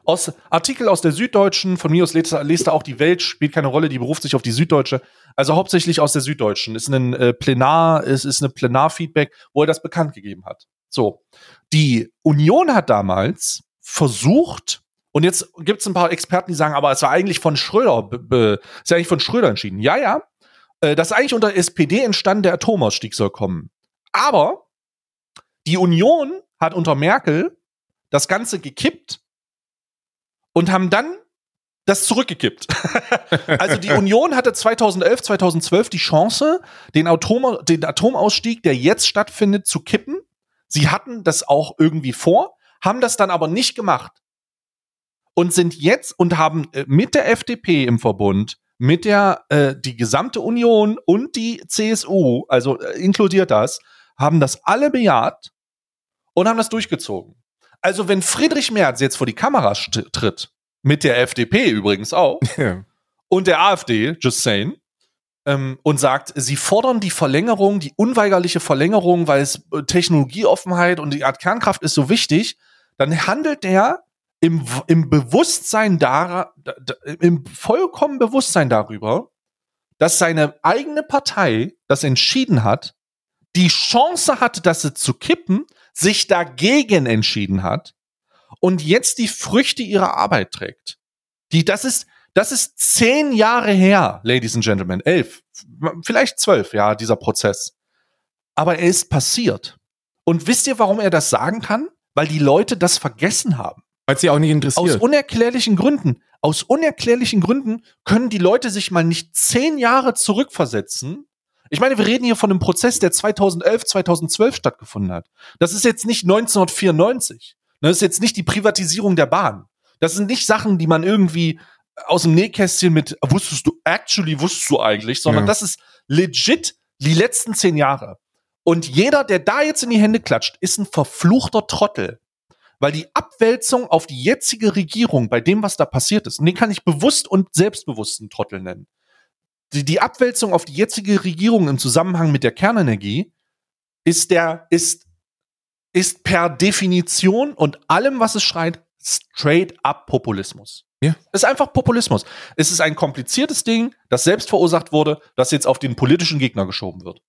aus Artikel aus der Süddeutschen, von mir aus lest, lest auch die Welt, spielt keine Rolle, die beruft sich auf die Süddeutsche. Also hauptsächlich aus der Süddeutschen. Ist ein äh, Plenar, es ist eine Plenarfeedback, wo er das bekannt gegeben hat. So. Die Union hat damals versucht, und jetzt gibt es ein paar Experten, die sagen, aber es war eigentlich von Schröder, ist eigentlich von Schröder entschieden. Ja, ja. Äh, das ist eigentlich unter SPD entstanden, der Atomausstieg soll kommen. Aber die Union hat unter Merkel das Ganze gekippt und haben dann das zurückgekippt. also die Union hatte 2011, 2012 die Chance, den, Atom, den Atomausstieg, der jetzt stattfindet, zu kippen. Sie hatten das auch irgendwie vor, haben das dann aber nicht gemacht. Und sind jetzt und haben äh, mit der FDP im Verbund, mit der äh, die gesamte Union und die CSU, also äh, inkludiert das, haben das alle bejaht und haben das durchgezogen. Also wenn Friedrich Merz jetzt vor die Kamera tritt, mit der FDP übrigens auch, Ja. und der AfD, just saying, ähm, und sagt, sie fordern die Verlängerung, die unweigerliche Verlängerung, weil es äh, Technologieoffenheit und die Art Kernkraft ist so wichtig, dann handelt der im, im Bewusstsein dar, da- da- im vollkommen Bewusstsein darüber, dass seine eigene Partei das entschieden hat, die Chance hatte, das zu kippen, sich dagegen entschieden hat und jetzt die Früchte ihrer Arbeit trägt. Die, das ist, das ist zehn Jahre her, Ladies and Gentlemen, elf, vielleicht zwölf, ja, dieser Prozess. Aber er ist passiert. Und wisst ihr, warum er das sagen kann? Weil die Leute das vergessen haben. Weil sie auch nicht Aus interessiert. unerklärlichen Gründen. Aus unerklärlichen Gründen können die Leute sich mal nicht zehn Jahre zurückversetzen. Ich meine, wir reden hier von einem Prozess, der 2011, 2012 stattgefunden hat. Das ist jetzt nicht 1994. Das ist jetzt nicht die Privatisierung der Bahn. Das sind nicht Sachen, die man irgendwie aus dem Nähkästchen mit wusstest du, actually wusstest du eigentlich, sondern Ja. das ist legit die letzten zehn Jahre. Und jeder, der da jetzt in die Hände klatscht, ist ein verfluchter Trottel. Weil die Abwälzung auf die jetzige Regierung bei dem, was da passiert ist, und den kann ich bewusst und selbstbewussten Trottel nennen. Die, die Abwälzung auf die jetzige Regierung im Zusammenhang mit der Kernenergie ist der, ist, ist per Definition und allem, was es schreit, straight up Populismus. Ja. Es ist einfach Populismus. Es ist ein kompliziertes Ding, das selbst verursacht wurde, das jetzt auf den politischen Gegner geschoben wird.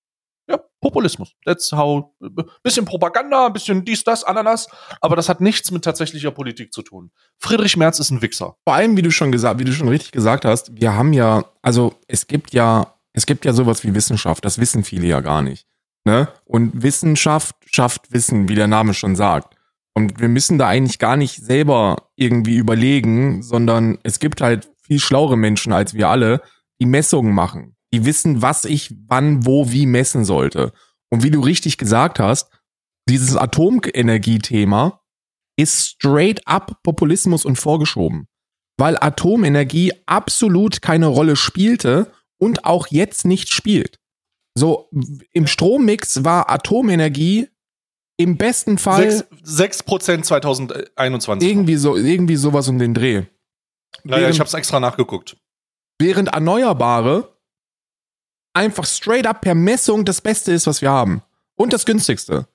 Ja, Populismus. That's how. Bisschen Propaganda, bisschen dies, das, Ananas, aber das hat nichts mit tatsächlicher Politik zu tun. Friedrich Merz ist ein Wichser. Vor allem, wie du schon gesagt, wie du schon richtig gesagt hast, wir haben ja, also es gibt ja, es gibt ja sowas wie Wissenschaft, das wissen viele ja gar nicht. Ne? Und Wissenschaft schafft Wissen, wie der Name schon sagt. Und wir müssen da eigentlich gar nicht selber irgendwie überlegen, sondern es gibt halt viel schlauere Menschen als wir alle, die Messungen machen. Die wissen, was ich wann, wo, wie messen sollte. Und wie du richtig gesagt hast, dieses Atomenergiethema ist straight up Populismus und vorgeschoben. Weil Atomenergie absolut keine Rolle spielte und auch jetzt nicht spielt. So, im Strommix war Atomenergie im besten Fall Sechs- 6% 2021. irgendwie so, irgendwie sowas um den Dreh. Naja, während- ich habe es extra nachgeguckt. Während Erneuerbare einfach straight up per Messung das Beste ist, was wir haben. Und das günstigste.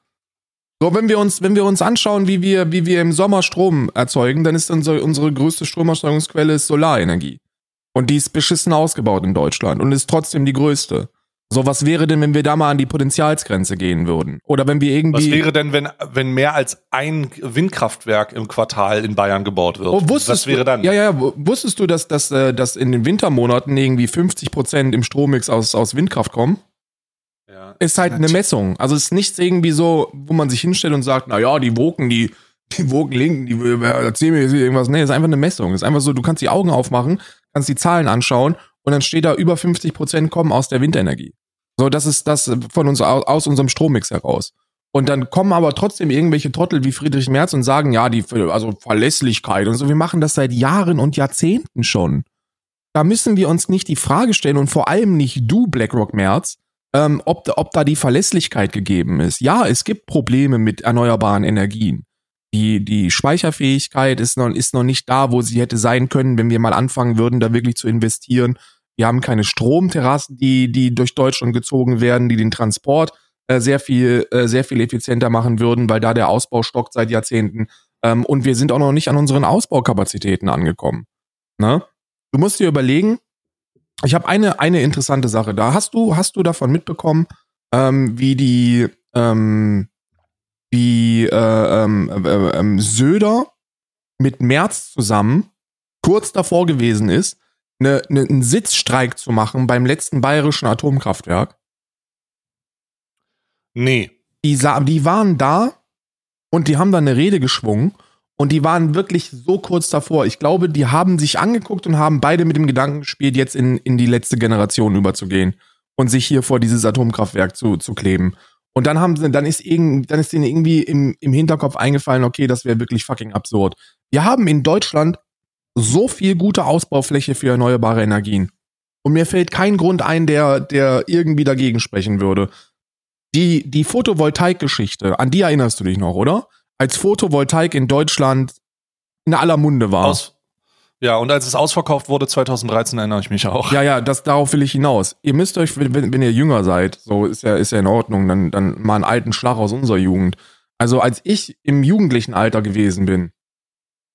So, wenn wir uns, wenn wir uns anschauen, wie wir, wie wir im Sommer Strom erzeugen, dann ist unsere, unsere größte Stromerzeugungsquelle Solarenergie. Und die ist beschissen ausgebaut in Deutschland und ist trotzdem die größte. So, was wäre denn, wenn wir da mal an die Potenzialsgrenze gehen würden? Oder wenn wir irgendwie. Was wäre denn, wenn, wenn mehr als ein Windkraftwerk im Quartal in Bayern gebaut wird? Oh, wusstest was wäre dann? Du, ja, ja, wusstest du, dass, dass, äh, dass in den Wintermonaten irgendwie 50 Prozent im Strommix aus, aus Windkraft kommen? Ja. Ist halt eine Messung. Also es ist nichts irgendwie so, wo man sich hinstellt und sagt, na ja, die Woken, die, die Woken linken, die erzählen mir irgendwas. Nee, ist einfach eine Messung. Ist einfach so, du kannst die Augen aufmachen, kannst die Zahlen anschauen und dann steht da über 50 Prozent kommen aus der Windenergie. So, das ist das von uns aus unserem Strommix heraus. Und dann kommen aber trotzdem irgendwelche Trottel wie Friedrich Merz und sagen, ja, die also Verlässlichkeit und so. Wir machen das seit Jahren und Jahrzehnten schon. Da müssen wir uns nicht die Frage stellen und vor allem nicht du, BlackRock Merz, ähm, ob, ob da die Verlässlichkeit gegeben ist. Ja, es gibt Probleme mit erneuerbaren Energien. Die, die Speicherfähigkeit ist noch, ist noch nicht da, wo sie hätte sein können, wenn wir mal anfangen würden, da wirklich zu investieren. Wir haben keine Stromterrassen, die, die durch Deutschland gezogen werden, die den Transport äh, sehr viel, äh, sehr viel effizienter machen würden, weil da der Ausbau stockt seit Jahrzehnten. Ähm, und wir sind auch noch nicht an unseren Ausbaukapazitäten angekommen. Ne? Du musst dir überlegen, ich habe eine, eine interessante Sache da. Hast du, hast du davon mitbekommen, ähm, wie die, ähm, wie äh, ähm, äh, äh, Söder mit Merz zusammen kurz davor gewesen ist, eine, eine, einen Sitzstreik zu machen beim letzten bayerischen Atomkraftwerk? Nee. Die, die waren da und die haben da eine Rede geschwungen und die waren wirklich so kurz davor. Ich glaube, die haben sich angeguckt und haben beide mit dem Gedanken gespielt, jetzt in, in die letzte Generation überzugehen und sich hier vor dieses Atomkraftwerk zu, zu kleben. Und dann haben sie, dann ist irgend, dann ist denen irgendwie im, im Hinterkopf eingefallen, okay, das wäre wirklich fucking absurd. Wir haben in Deutschland so viel gute Ausbaufläche für erneuerbare Energien. Und mir fällt kein Grund ein, der, der irgendwie dagegen sprechen würde. Die, die Photovoltaik-Geschichte, an die erinnerst du dich noch, oder? Als Photovoltaik in Deutschland in aller Munde war. Aus, ja, und als es ausverkauft wurde 2013, erinnere ich mich auch. Ja, ja, das, darauf will ich hinaus. Ihr müsst euch, wenn, wenn ihr jünger seid, so ist ja, ist ja in Ordnung, dann, dann mal einen alten Schlag aus unserer Jugend. Also als ich im jugendlichen Alter gewesen bin,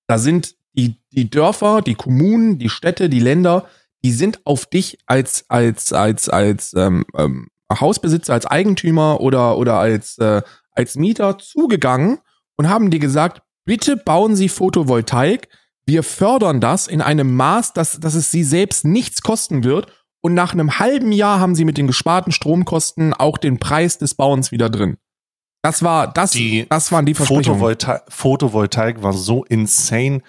da sind die, die Dörfer, die Kommunen, die Städte, die Länder, die sind auf dich als, als, als, als ähm, ähm, Hausbesitzer, als Eigentümer oder, oder als, äh, als Mieter zugegangen und haben dir gesagt, bitte bauen Sie Photovoltaik, wir fördern das in einem Maß, dass, dass es sie selbst nichts kosten wird. Und nach einem halben Jahr haben sie mit den gesparten Stromkosten auch den Preis des Bauens wieder drin. Das war, das, die das waren die Versprechungen. Photovoltaik, Photovoltaik war so insane.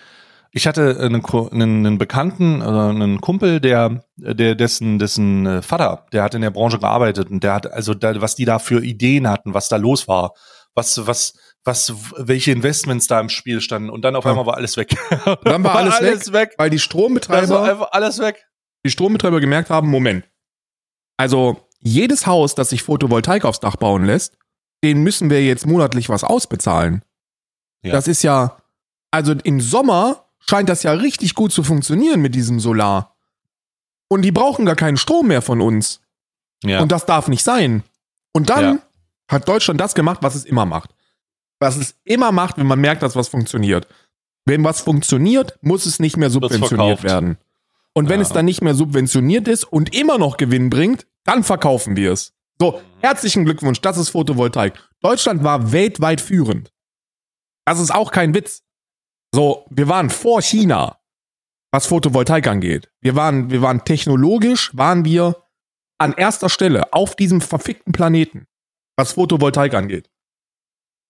Ich hatte einen, einen, einen Bekannten, oder einen Kumpel, der, der dessen, dessen äh, Vater, der hat in der Branche gearbeitet und der hat also, da, was die da für Ideen hatten, was da los war, was, was, was, welche Investments da im Spiel standen und dann auf einmal war alles weg. dann war alles, alles weg, weg, weil die Strombetreiber einfach alles weg. Die Strombetreiber gemerkt haben, Moment. Also jedes Haus, das sich Photovoltaik aufs Dach bauen lässt, den müssen wir jetzt monatlich was ausbezahlen. Ja. Das ist ja, also im Sommer scheint das ja richtig gut zu funktionieren mit diesem Solar. Und die brauchen gar keinen Strom mehr von uns. Ja. Und das darf nicht sein. Und dann ja. hat Deutschland das gemacht, was es immer macht. Was es immer macht, wenn man merkt, dass was funktioniert. Wenn was funktioniert, muss es nicht mehr subventioniert werden. Und wenn ja. es dann nicht mehr subventioniert ist und immer noch Gewinn bringt, dann verkaufen wir es. So, herzlichen Glückwunsch, das ist Photovoltaik. Deutschland war weltweit führend. Das ist auch kein Witz. So, wir waren vor China, was Photovoltaik angeht. Wir waren, wir waren technologisch, waren wir an erster Stelle auf diesem verfickten Planeten, was Photovoltaik angeht.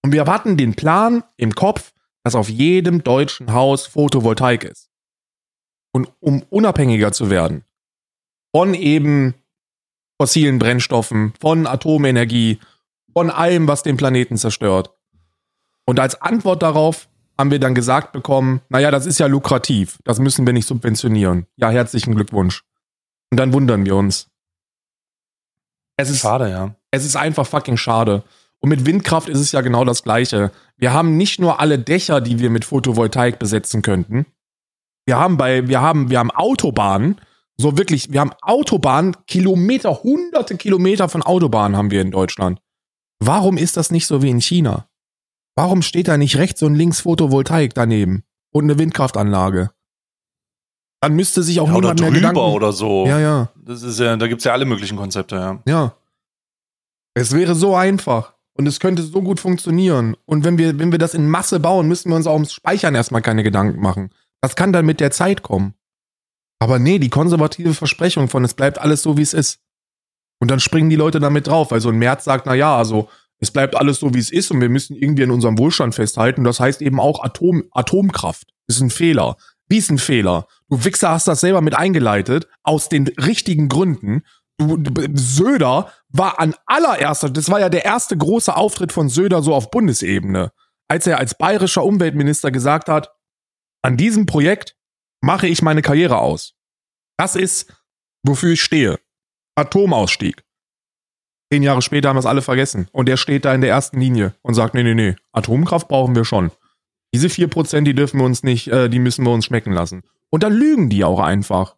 Und wir hatten den Plan im Kopf, dass auf jedem deutschen Haus Photovoltaik ist. Und um unabhängiger zu werden von eben fossilen Brennstoffen, von Atomenergie, von allem, was den Planeten zerstört. Und als Antwort darauf haben wir dann gesagt bekommen, naja, das ist ja lukrativ, das müssen wir nicht subventionieren. Ja, herzlichen Glückwunsch. Und dann wundern wir uns. Es ist schade, ja. Es ist einfach fucking schade. Und mit Windkraft ist es ja genau das Gleiche. Wir haben nicht nur alle Dächer, die wir mit Photovoltaik besetzen könnten. Wir haben bei, wir haben, wir haben Autobahnen, so wirklich, wir haben Autobahnen, Kilometer, hunderte Kilometer von Autobahnen haben wir in Deutschland. Warum ist das nicht so wie in China? Warum steht da nicht rechts und links Photovoltaik daneben und eine Windkraftanlage? Dann müsste sich auch Ja, oder niemand mehr drüber Gedanken. oder so. Ja, ja, Das ist ja, da gibt's ja alle möglichen Konzepte, ja. ja. Es wäre so einfach und es könnte so gut funktionieren. Und wenn wir, wenn wir das in Masse bauen, müssen wir uns auch ums Speichern erstmal keine Gedanken machen. Das kann dann mit der Zeit kommen. Aber nee, die konservative Versprechung von es bleibt alles so, wie es ist. Und dann springen die Leute damit drauf. Also ein März sagt, na ja, also es bleibt alles so, wie es ist und wir müssen irgendwie an unserem Wohlstand festhalten. Das heißt eben auch Atom, Atomkraft. Ist ein Fehler. Wie ist ein Fehler? Du Wichser hast das selber mit eingeleitet, aus den richtigen Gründen. Du, Söder war an allererster, das war ja der erste große Auftritt von Söder so auf Bundesebene, als er als bayerischer Umweltminister gesagt hat, an diesem Projekt mache ich meine Karriere aus. Das ist, wofür ich stehe. Atomausstieg. Zehn Jahre später haben das alle vergessen. Und der steht da in der ersten Linie und sagt, nee, nee, nee, Atomkraft brauchen wir schon. Diese vier Prozent, die dürfen wir uns nicht, äh, die müssen wir uns schmecken lassen. Und dann lügen die auch einfach.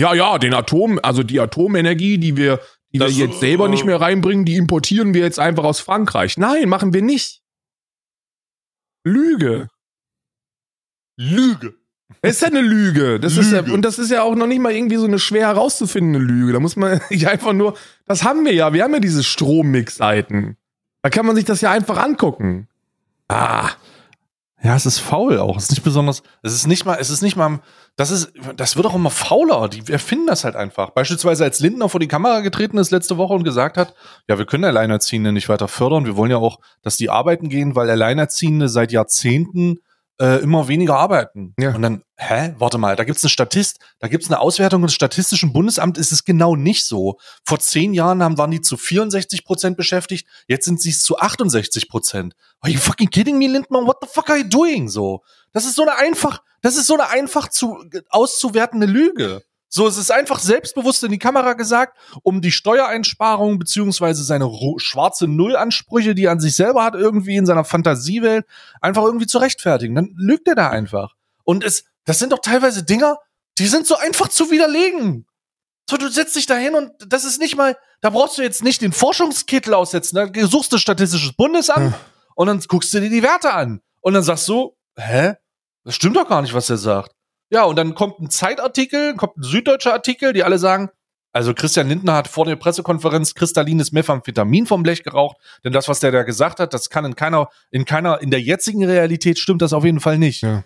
Ja, ja, den Atom, also die Atomenergie, die wir, die Das, wir jetzt selber äh, nicht mehr reinbringen, die importieren wir jetzt einfach aus Frankreich. Nein, machen wir nicht. Lüge. Lüge. Das ist ja eine Lüge. Das ist ja, Lüge. und das ist ja auch noch nicht mal irgendwie so eine schwer herauszufindende Lüge. Da muss man nicht einfach nur, das haben wir ja. Wir haben ja diese Strommix-Seiten. Da kann man sich das ja einfach angucken. Ah. Ja, es ist faul auch. Es ist nicht besonders, es ist nicht mal, es ist nicht mal, das ist, das wird auch immer fauler. Die erfinden das halt einfach. Beispielsweise als Lindner vor die Kamera getreten ist letzte Woche und gesagt hat, ja, wir können Alleinerziehende nicht weiter fördern. Wir wollen ja auch, dass die arbeiten gehen, weil Alleinerziehende seit Jahrzehnten äh, immer weniger arbeiten. Ja. Und dann, hä, warte mal, da gibt's eine Statist, da gibt's eine Auswertung des Statistischen Bundesamt, ist es genau nicht so. Vor zehn Jahren haben, waren die zu 64 Prozent beschäftigt, jetzt sind sie zu 68 Prozent. Are you fucking kidding me, Lindmann? What the fuck are you doing? So. Das ist so eine einfach, das ist so eine einfach zu, auszuwertende Lüge. So, es ist einfach selbstbewusst in die Kamera gesagt, um die Steuereinsparung beziehungsweise seine schwarze Nullansprüche, die er an sich selber hat, irgendwie in seiner Fantasiewelt, einfach irgendwie zu rechtfertigen. Dann lügt er da einfach. Und es, das sind doch teilweise Dinger, die sind so einfach zu widerlegen. So, du setzt dich da hin und das ist nicht mal, da brauchst du jetzt nicht den Forschungskittel aussetzen. Da suchst du Statistisches Bundesamt Hm. und dann guckst du dir die Werte an. Und dann sagst du, hä? Das stimmt doch gar nicht, was er sagt. Ja, und dann kommt ein Zeitartikel, kommt ein süddeutscher Artikel, die alle sagen, also Christian Lindner hat vor der Pressekonferenz kristallines Methamphetamin vom Blech geraucht, denn das, was der da gesagt hat, das kann in keiner, in keiner, in der jetzigen Realität stimmt das auf jeden Fall nicht. Ja.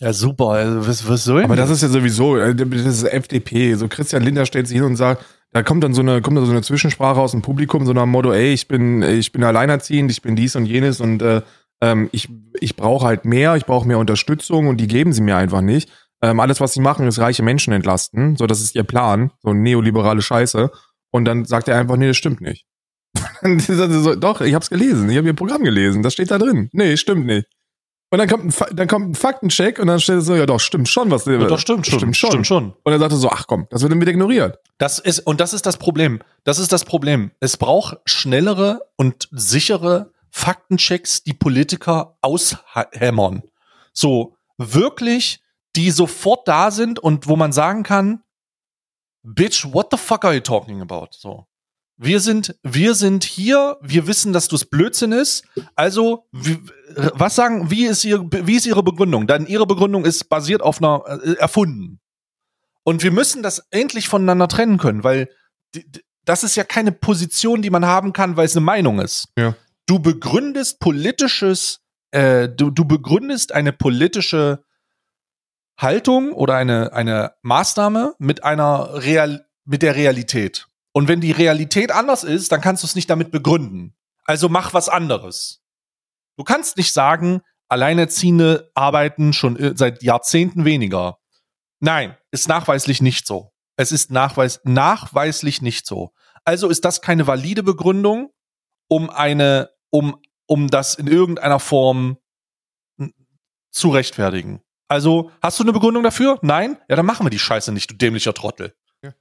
Ja, super. Also, was, was soll Aber das ist ja sowieso, äh, das ist FDP. So Christian Linder stellt sich hin und sagt, da kommt dann so eine, kommt dann so eine Zwischensprache aus dem Publikum, so nach dem Motto, ey, ich bin, ich bin alleinerziehend, ich bin dies und jenes und äh, ähm, ich, ich brauche halt mehr, ich brauche mehr Unterstützung und die geben sie mir einfach nicht. Ähm, alles, was sie machen, ist reiche Menschen entlasten. So, das ist ihr Plan, so neoliberale Scheiße. Und dann sagt er einfach, nee, das stimmt nicht. Dann sagt er so, Doch, ich hab's gelesen, ich habe ihr Programm gelesen, das steht da drin. Nee, stimmt nicht. Und dann kommt ein, Fa- dann kommt ein Faktencheck und dann steht so, ja doch, stimmt schon, was Ja, doch, stimmt schon. Stimmt schon. Stimmt schon. Und er sagte so, ach komm, das wird dann wieder ignoriert. Das ist, und das ist das Problem. Das ist das Problem. Es braucht schnellere und sichere Faktenchecks, die Politiker aushämmern. So, wirklich, die sofort da sind und wo man sagen kann, Bitch, what the fuck are you talking about? So. Wir sind, wir sind hier, wir wissen, dass du es Blödsinn ist. Also, wie, was sagen, wie ist, ihr, wie ist Ihre Begründung? Dann Ihre Begründung ist basiert auf einer, äh, erfunden. Und wir müssen das endlich voneinander trennen können, weil das ist ja keine Position, die man haben kann, weil es eine Meinung ist. Ja. Du begründest politisches, äh, du, du begründest eine politische Haltung oder eine, eine Maßnahme mit einer Real, mit der Realität. Und wenn die Realität anders ist, dann kannst du es nicht damit begründen. Also mach was anderes. Du kannst nicht sagen, Alleinerziehende arbeiten schon äh, seit Jahrzehnten weniger. Nein, ist nachweislich nicht so. Es ist nachweis nachweislich nicht so. Also ist das keine valide Begründung, um eine, um, um das in irgendeiner Form zu rechtfertigen. Also, hast du eine Begründung dafür? Nein? Ja, dann machen wir die Scheiße nicht, du dämlicher Trottel. Ja.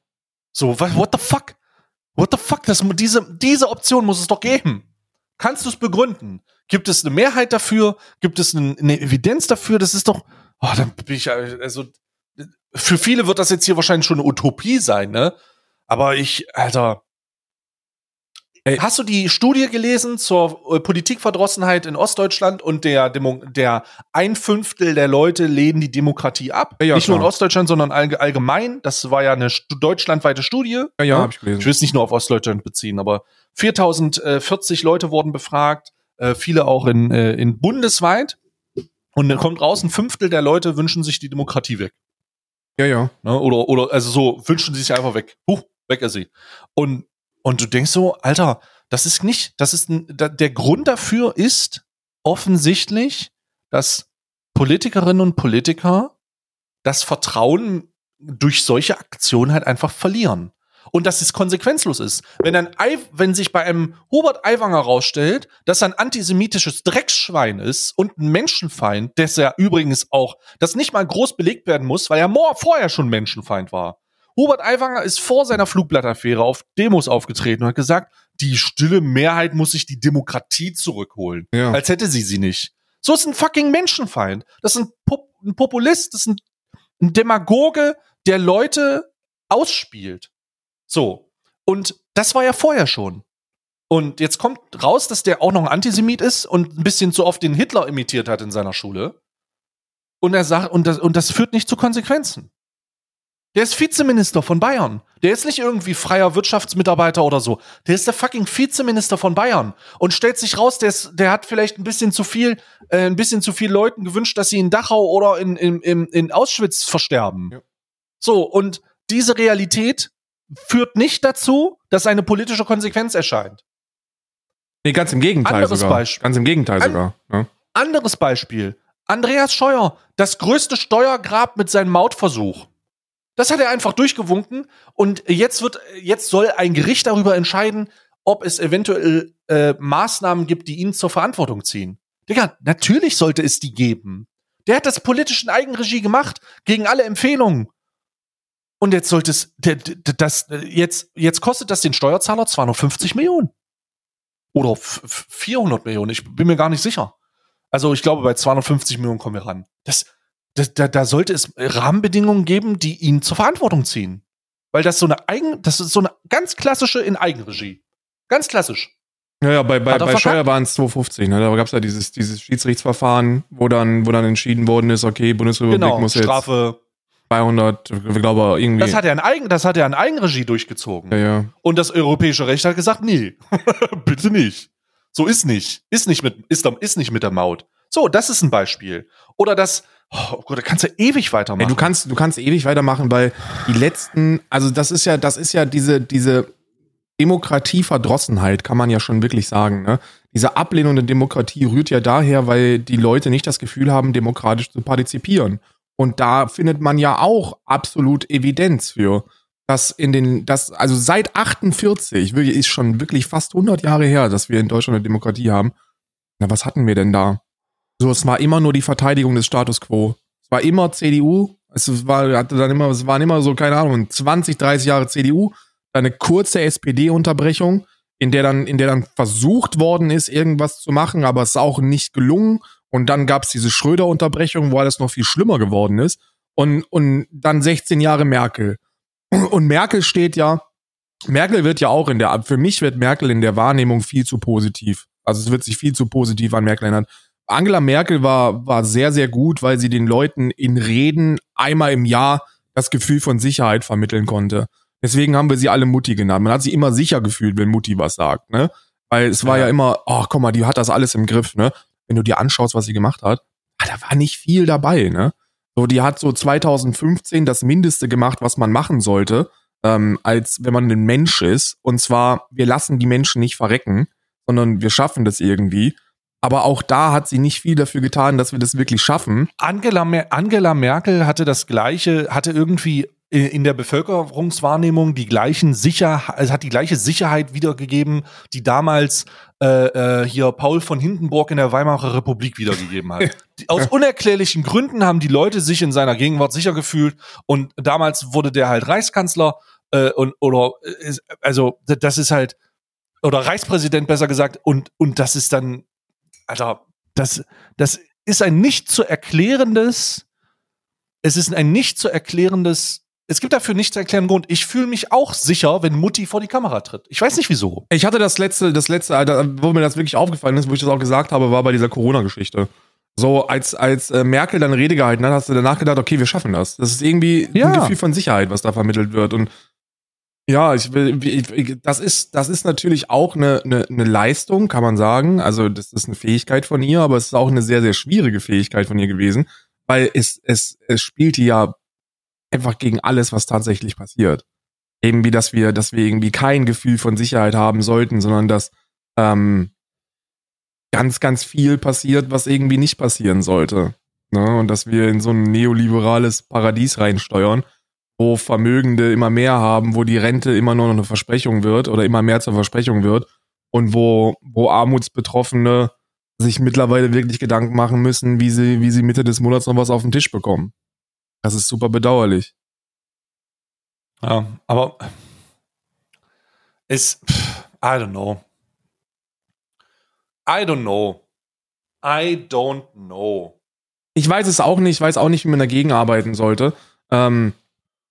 So, wa- what the fuck? What the fuck? Das, diese, diese Option muss es doch geben. Kannst du es begründen? Gibt es eine Mehrheit dafür? Gibt es eine, eine Evidenz dafür? Das ist doch, oh, dann bin ich, also, für viele wird das jetzt hier wahrscheinlich schon eine Utopie sein, ne? Aber ich, Alter, Ey. Hast du die Studie gelesen zur äh, Politikverdrossenheit in Ostdeutschland und der, Demo der ein Fünftel der Leute lehnen die Demokratie ab? Ja, nicht klar. nur in Ostdeutschland, sondern allgemein. Das war ja eine deutschlandweite Studie. Ja, ja, hab ich gelesen. Ich will es nicht nur auf Ostdeutschland beziehen, aber 4040 Leute wurden befragt, äh, viele auch in, äh, in bundesweit. Und dann kommt raus, ein Fünftel der Leute wünschen sich die Demokratie weg. Ja, ja. Ne? Oder, oder, also so, wünschen sie sich einfach weg. Huch, weg ist sie. Und und du denkst so, Alter, das ist nicht, das ist ein, der Grund dafür ist offensichtlich, dass Politikerinnen und Politiker das Vertrauen durch solche Aktionen halt einfach verlieren. Und dass es konsequenzlos ist. Wenn, ein Ei, wenn sich bei einem Hubert Aiwanger rausstellt, dass er ein antisemitisches Drecksschwein ist und ein Menschenfeind, das ja übrigens auch, das nicht mal groß belegt werden muss, weil er vorher schon Menschenfeind war. Hubert Aiwanger ist vor seiner Flugblattaffäre auf Demos aufgetreten und hat gesagt, die stille Mehrheit muss sich die Demokratie zurückholen. Ja. Als hätte sie sie nicht. So ist ein fucking Menschenfeind. Das ist ein, Pop ein Populist, das ist ein, ein Demagoge, der Leute ausspielt. So. Und das war ja vorher schon. Und jetzt kommt raus, dass der auch noch ein Antisemit ist und ein bisschen zu oft den Hitler imitiert hat in seiner Schule. Und er sagt, und das, und das führt nicht zu Konsequenzen. Der ist Vizeminister von Bayern. Der ist nicht irgendwie freier Wirtschaftsmitarbeiter oder so. Der ist der fucking Vizeminister von Bayern und stellt sich raus, der, ist, der hat vielleicht ein bisschen zu viel, äh, ein bisschen zu viel Leuten gewünscht, dass sie in Dachau oder in, in, in, in Auschwitz versterben. Ja. So, und diese Realität führt nicht dazu, dass eine politische Konsequenz erscheint. Nee, ganz im Gegenteil Anderes sogar. Beispiel. Ganz im Gegenteil An sogar. Ja. Anderes Beispiel. Andreas Scheuer, das größte Steuergrab mit seinem Mautversuch. Das hat er einfach durchgewunken und jetzt wird, jetzt soll ein Gericht darüber entscheiden, ob es eventuell äh, Maßnahmen gibt, die ihn zur Verantwortung ziehen. Digga, natürlich sollte es die geben. Der hat das politischen Eigenregie gemacht, gegen alle Empfehlungen. Und jetzt sollte es, das, jetzt, jetzt kostet das den Steuerzahler zwar noch 50 Millionen. Oder 400 Millionen, ich bin mir gar nicht sicher. Also ich glaube, bei 250 Millionen kommen wir ran. Das, das, da, da sollte es Rahmenbedingungen geben, die ihn zur Verantwortung ziehen. Weil das so eine Eigen, das ist so eine ganz klassische in Eigenregie. Ganz klassisch. Ja, ja, bei, bei, bei Steuer waren es 250, ne? Da gab es ja dieses, dieses Schiedsrichtsverfahren, wo dann, wo dann entschieden worden ist, okay, Bundesrepublik genau, muss jetzt Strafe 200, ich glaube irgendwie. Das hat er in Eigen, das hat er in Eigenregie durchgezogen. Ja, ja. Und das europäische Recht hat gesagt, nee, bitte nicht. So ist nicht. Ist nicht mit, ist, ist nicht mit der Maut. So, das ist ein Beispiel. Oder das, Oh Gott, da kannst du ewig weitermachen. Ey, du kannst, du kannst ewig weitermachen, weil die letzten, also das ist ja, das ist ja diese, diese Demokratieverdrossenheit, kann man ja schon wirklich sagen. Ne? Diese Ablehnung der Demokratie rührt ja daher, weil die Leute nicht das Gefühl haben, demokratisch zu partizipieren. Und da findet man ja auch absolut Evidenz für, dass in den, das, also seit 48, wirklich, ist schon wirklich fast 100 Jahre her, dass wir in Deutschland eine Demokratie haben. Na, was hatten wir denn da? So, es war immer nur die Verteidigung des Status quo. Es war immer CDU. Es war, hatte dann immer, es waren immer so, keine Ahnung, 20, 30 Jahre CDU, eine kurze SPD-Unterbrechung, in der dann, in der dann versucht worden ist, irgendwas zu machen, aber es ist auch nicht gelungen. Und dann gab es diese Schröder-Unterbrechung, wo alles noch viel schlimmer geworden ist. Und, und dann 16 Jahre Merkel. Und Merkel steht ja, Merkel wird ja auch in der, für mich wird Merkel in der Wahrnehmung viel zu positiv. Also es wird sich viel zu positiv an Merkel erinnern. Angela Merkel war, war sehr, sehr gut, weil sie den Leuten in Reden einmal im Jahr das Gefühl von Sicherheit vermitteln konnte. Deswegen haben wir sie alle Mutti genannt. Man hat sich immer sicher gefühlt, wenn Mutti was sagt, ne? Weil es war ja, ja immer, oh, guck mal, die hat das alles im Griff, ne? Wenn du dir anschaust, was sie gemacht hat, ah, da war nicht viel dabei, ne? So, die hat so 2015 das Mindeste gemacht, was man machen sollte, ähm, als wenn man ein Mensch ist. Und zwar, wir lassen die Menschen nicht verrecken, sondern wir schaffen das irgendwie. Aber auch da hat sie nicht viel dafür getan, dass wir das wirklich schaffen. Angela, Mer Angela Merkel hatte das gleiche, hatte irgendwie in der Bevölkerungswahrnehmung die gleichen Sicherheit, also hat die gleiche Sicherheit wiedergegeben, die damals äh, äh, hier Paul von Hindenburg in der Weimarer Republik wiedergegeben hat. Aus unerklärlichen Gründen haben die Leute sich in seiner Gegenwart sicher gefühlt und damals wurde der halt Reichskanzler äh, und oder äh, also das ist halt oder Reichspräsident besser gesagt und und das ist dann Alter, das, das ist ein nicht zu erklärendes, es ist ein nicht zu erklärendes es gibt dafür nicht zu erklären Grund. Ich fühle mich auch sicher, wenn Mutti vor die Kamera tritt. Ich weiß nicht wieso. Ich hatte das letzte, das letzte, Alter, wo mir das wirklich aufgefallen ist, wo ich das auch gesagt habe, war bei dieser Corona-Geschichte. So, als, als äh, Merkel dann Rede gehalten hat, hast du danach gedacht, okay, wir schaffen das. Das ist irgendwie Ja. ein Gefühl von Sicherheit, was da vermittelt wird. Und ja, ich will, das ist, das ist natürlich auch eine, eine, eine Leistung, kann man sagen. Also, das ist eine Fähigkeit von ihr, aber es ist auch eine sehr, sehr schwierige Fähigkeit von ihr gewesen, weil es, es, es spielte ja einfach gegen alles, was tatsächlich passiert. Eben wie, dass wir, dass wir irgendwie kein Gefühl von Sicherheit haben sollten, sondern dass ähm, ganz, ganz viel passiert, was irgendwie nicht passieren sollte. Ne? Und dass wir in so ein neoliberales Paradies reinsteuern, wo Vermögende immer mehr haben, wo die Rente immer nur noch eine Versprechung wird oder immer mehr zur Versprechung wird und wo, wo Armutsbetroffene sich mittlerweile wirklich Gedanken machen müssen, wie sie, wie sie Mitte des Monats noch was auf den Tisch bekommen. Das ist super bedauerlich. Ja, aber es, pff, I don't know. I don't know. I don't know. Ich weiß es auch nicht, ich weiß auch nicht, wie man dagegen arbeiten sollte. Ähm,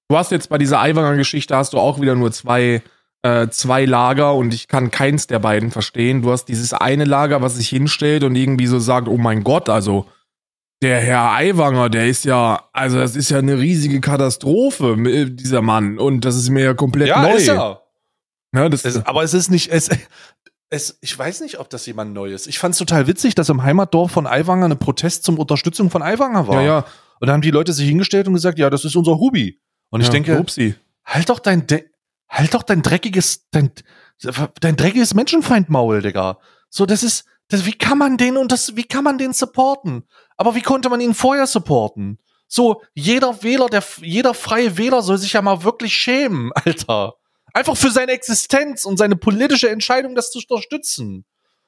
du hast jetzt bei dieser Aiwanger-Geschichte hast du auch wieder nur zwei, äh, zwei Lager und ich kann keins der beiden verstehen. Du hast dieses eine Lager, was sich hinstellt und irgendwie so sagt, oh mein Gott, also der Herr Aiwanger, der ist ja, also das ist ja eine riesige Katastrophe, äh, dieser Mann. Und das ist mir ja komplett Ja, neu. ist er. Ne, das, Es, aber es ist nicht, es, es, ich weiß nicht, ob das jemand Neues. Ich fand es total witzig, dass im Heimatdorf von Aiwanger eine Protest zum Unterstützung von Aiwanger war. ja, ja. Und da haben die Leute sich hingestellt und gesagt, ja, das ist unser Hubi. Und ich ja, denke, Upsi. halt doch dein, De halt doch dein dreckiges, dein, dein dreckiges Menschenfeindmaul, Digga. So, das ist, das, wie kann man den und das, wie kann man den supporten? Aber wie konnte man ihn vorher supporten? So, jeder Wähler, der, jeder freie Wähler soll sich ja mal wirklich schämen, Alter. Einfach für seine Existenz und seine politische Entscheidung, das zu unterstützen.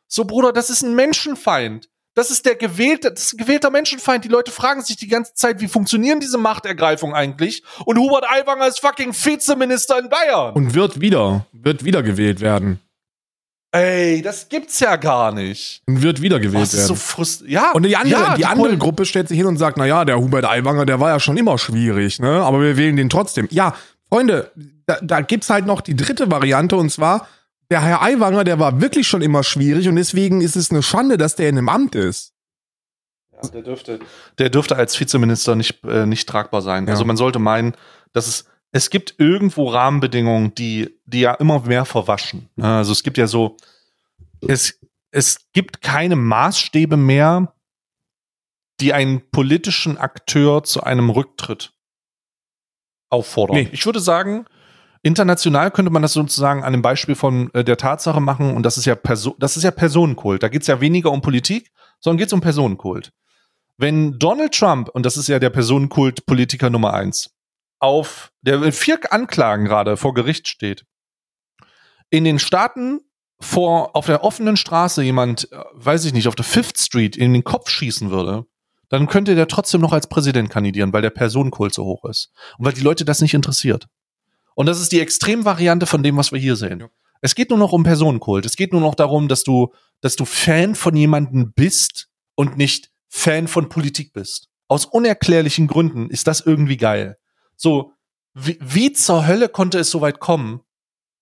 So, Bruder, das ist ein Menschenfeind. Das ist der gewählte, das ist ein gewählter Menschenfeind. Die Leute fragen sich die ganze Zeit, wie funktionieren diese Machtergreifungen eigentlich? Und Hubert Aiwanger ist fucking Vizeminister in Bayern. Und wird wieder, wird wieder gewählt werden. Ey, das gibt's ja gar nicht. Und wird wieder gewählt das ist werden. so frust ja, Und die andere, ja, die andere Pol- Gruppe stellt sich hin und sagt, na ja, der Hubert Aiwanger, der war ja schon immer schwierig, ne? Aber wir wählen den trotzdem. Ja, Freunde, da, da gibt's halt noch die dritte Variante und zwar, der Herr Aiwanger, der war wirklich schon immer schwierig und deswegen ist es eine Schande, dass der in einem Amt ist. Ja, der dürfte, der dürfte als Vizeminister nicht, äh, nicht tragbar sein. Ja. Also man sollte meinen, dass es, es gibt irgendwo Rahmenbedingungen, die, die ja immer mehr verwaschen. ne? Also es gibt ja so, es, es gibt keine Maßstäbe mehr, die einen politischen Akteur zu einem Rücktritt auffordern. Nee. Ich würde sagen, international könnte man das sozusagen an dem Beispiel von äh, der Tatsache machen, und das ist ja Perso das ist ja Personenkult. Da geht es ja weniger um Politik, sondern geht es um Personenkult. Wenn Donald Trump, und das ist ja der Personenkult-Politiker Nummer eins, auf der mit vier Anklagen gerade vor Gericht steht, in den Staaten vor auf der offenen Straße jemand, äh, weiß ich nicht, auf der Fifth Street in den Kopf schießen würde, dann könnte der trotzdem noch als Präsident kandidieren, weil der Personenkult so hoch ist. Und weil die Leute das nicht interessiert. Und das ist die Extremvariante von dem, was wir hier sehen. Ja. Es geht nur noch um Personenkult. Es geht nur noch darum, dass du, dass du Fan von jemandem bist und nicht Fan von Politik bist. Aus unerklärlichen Gründen ist das irgendwie geil. So, wie, wie zur Hölle konnte es so weit kommen,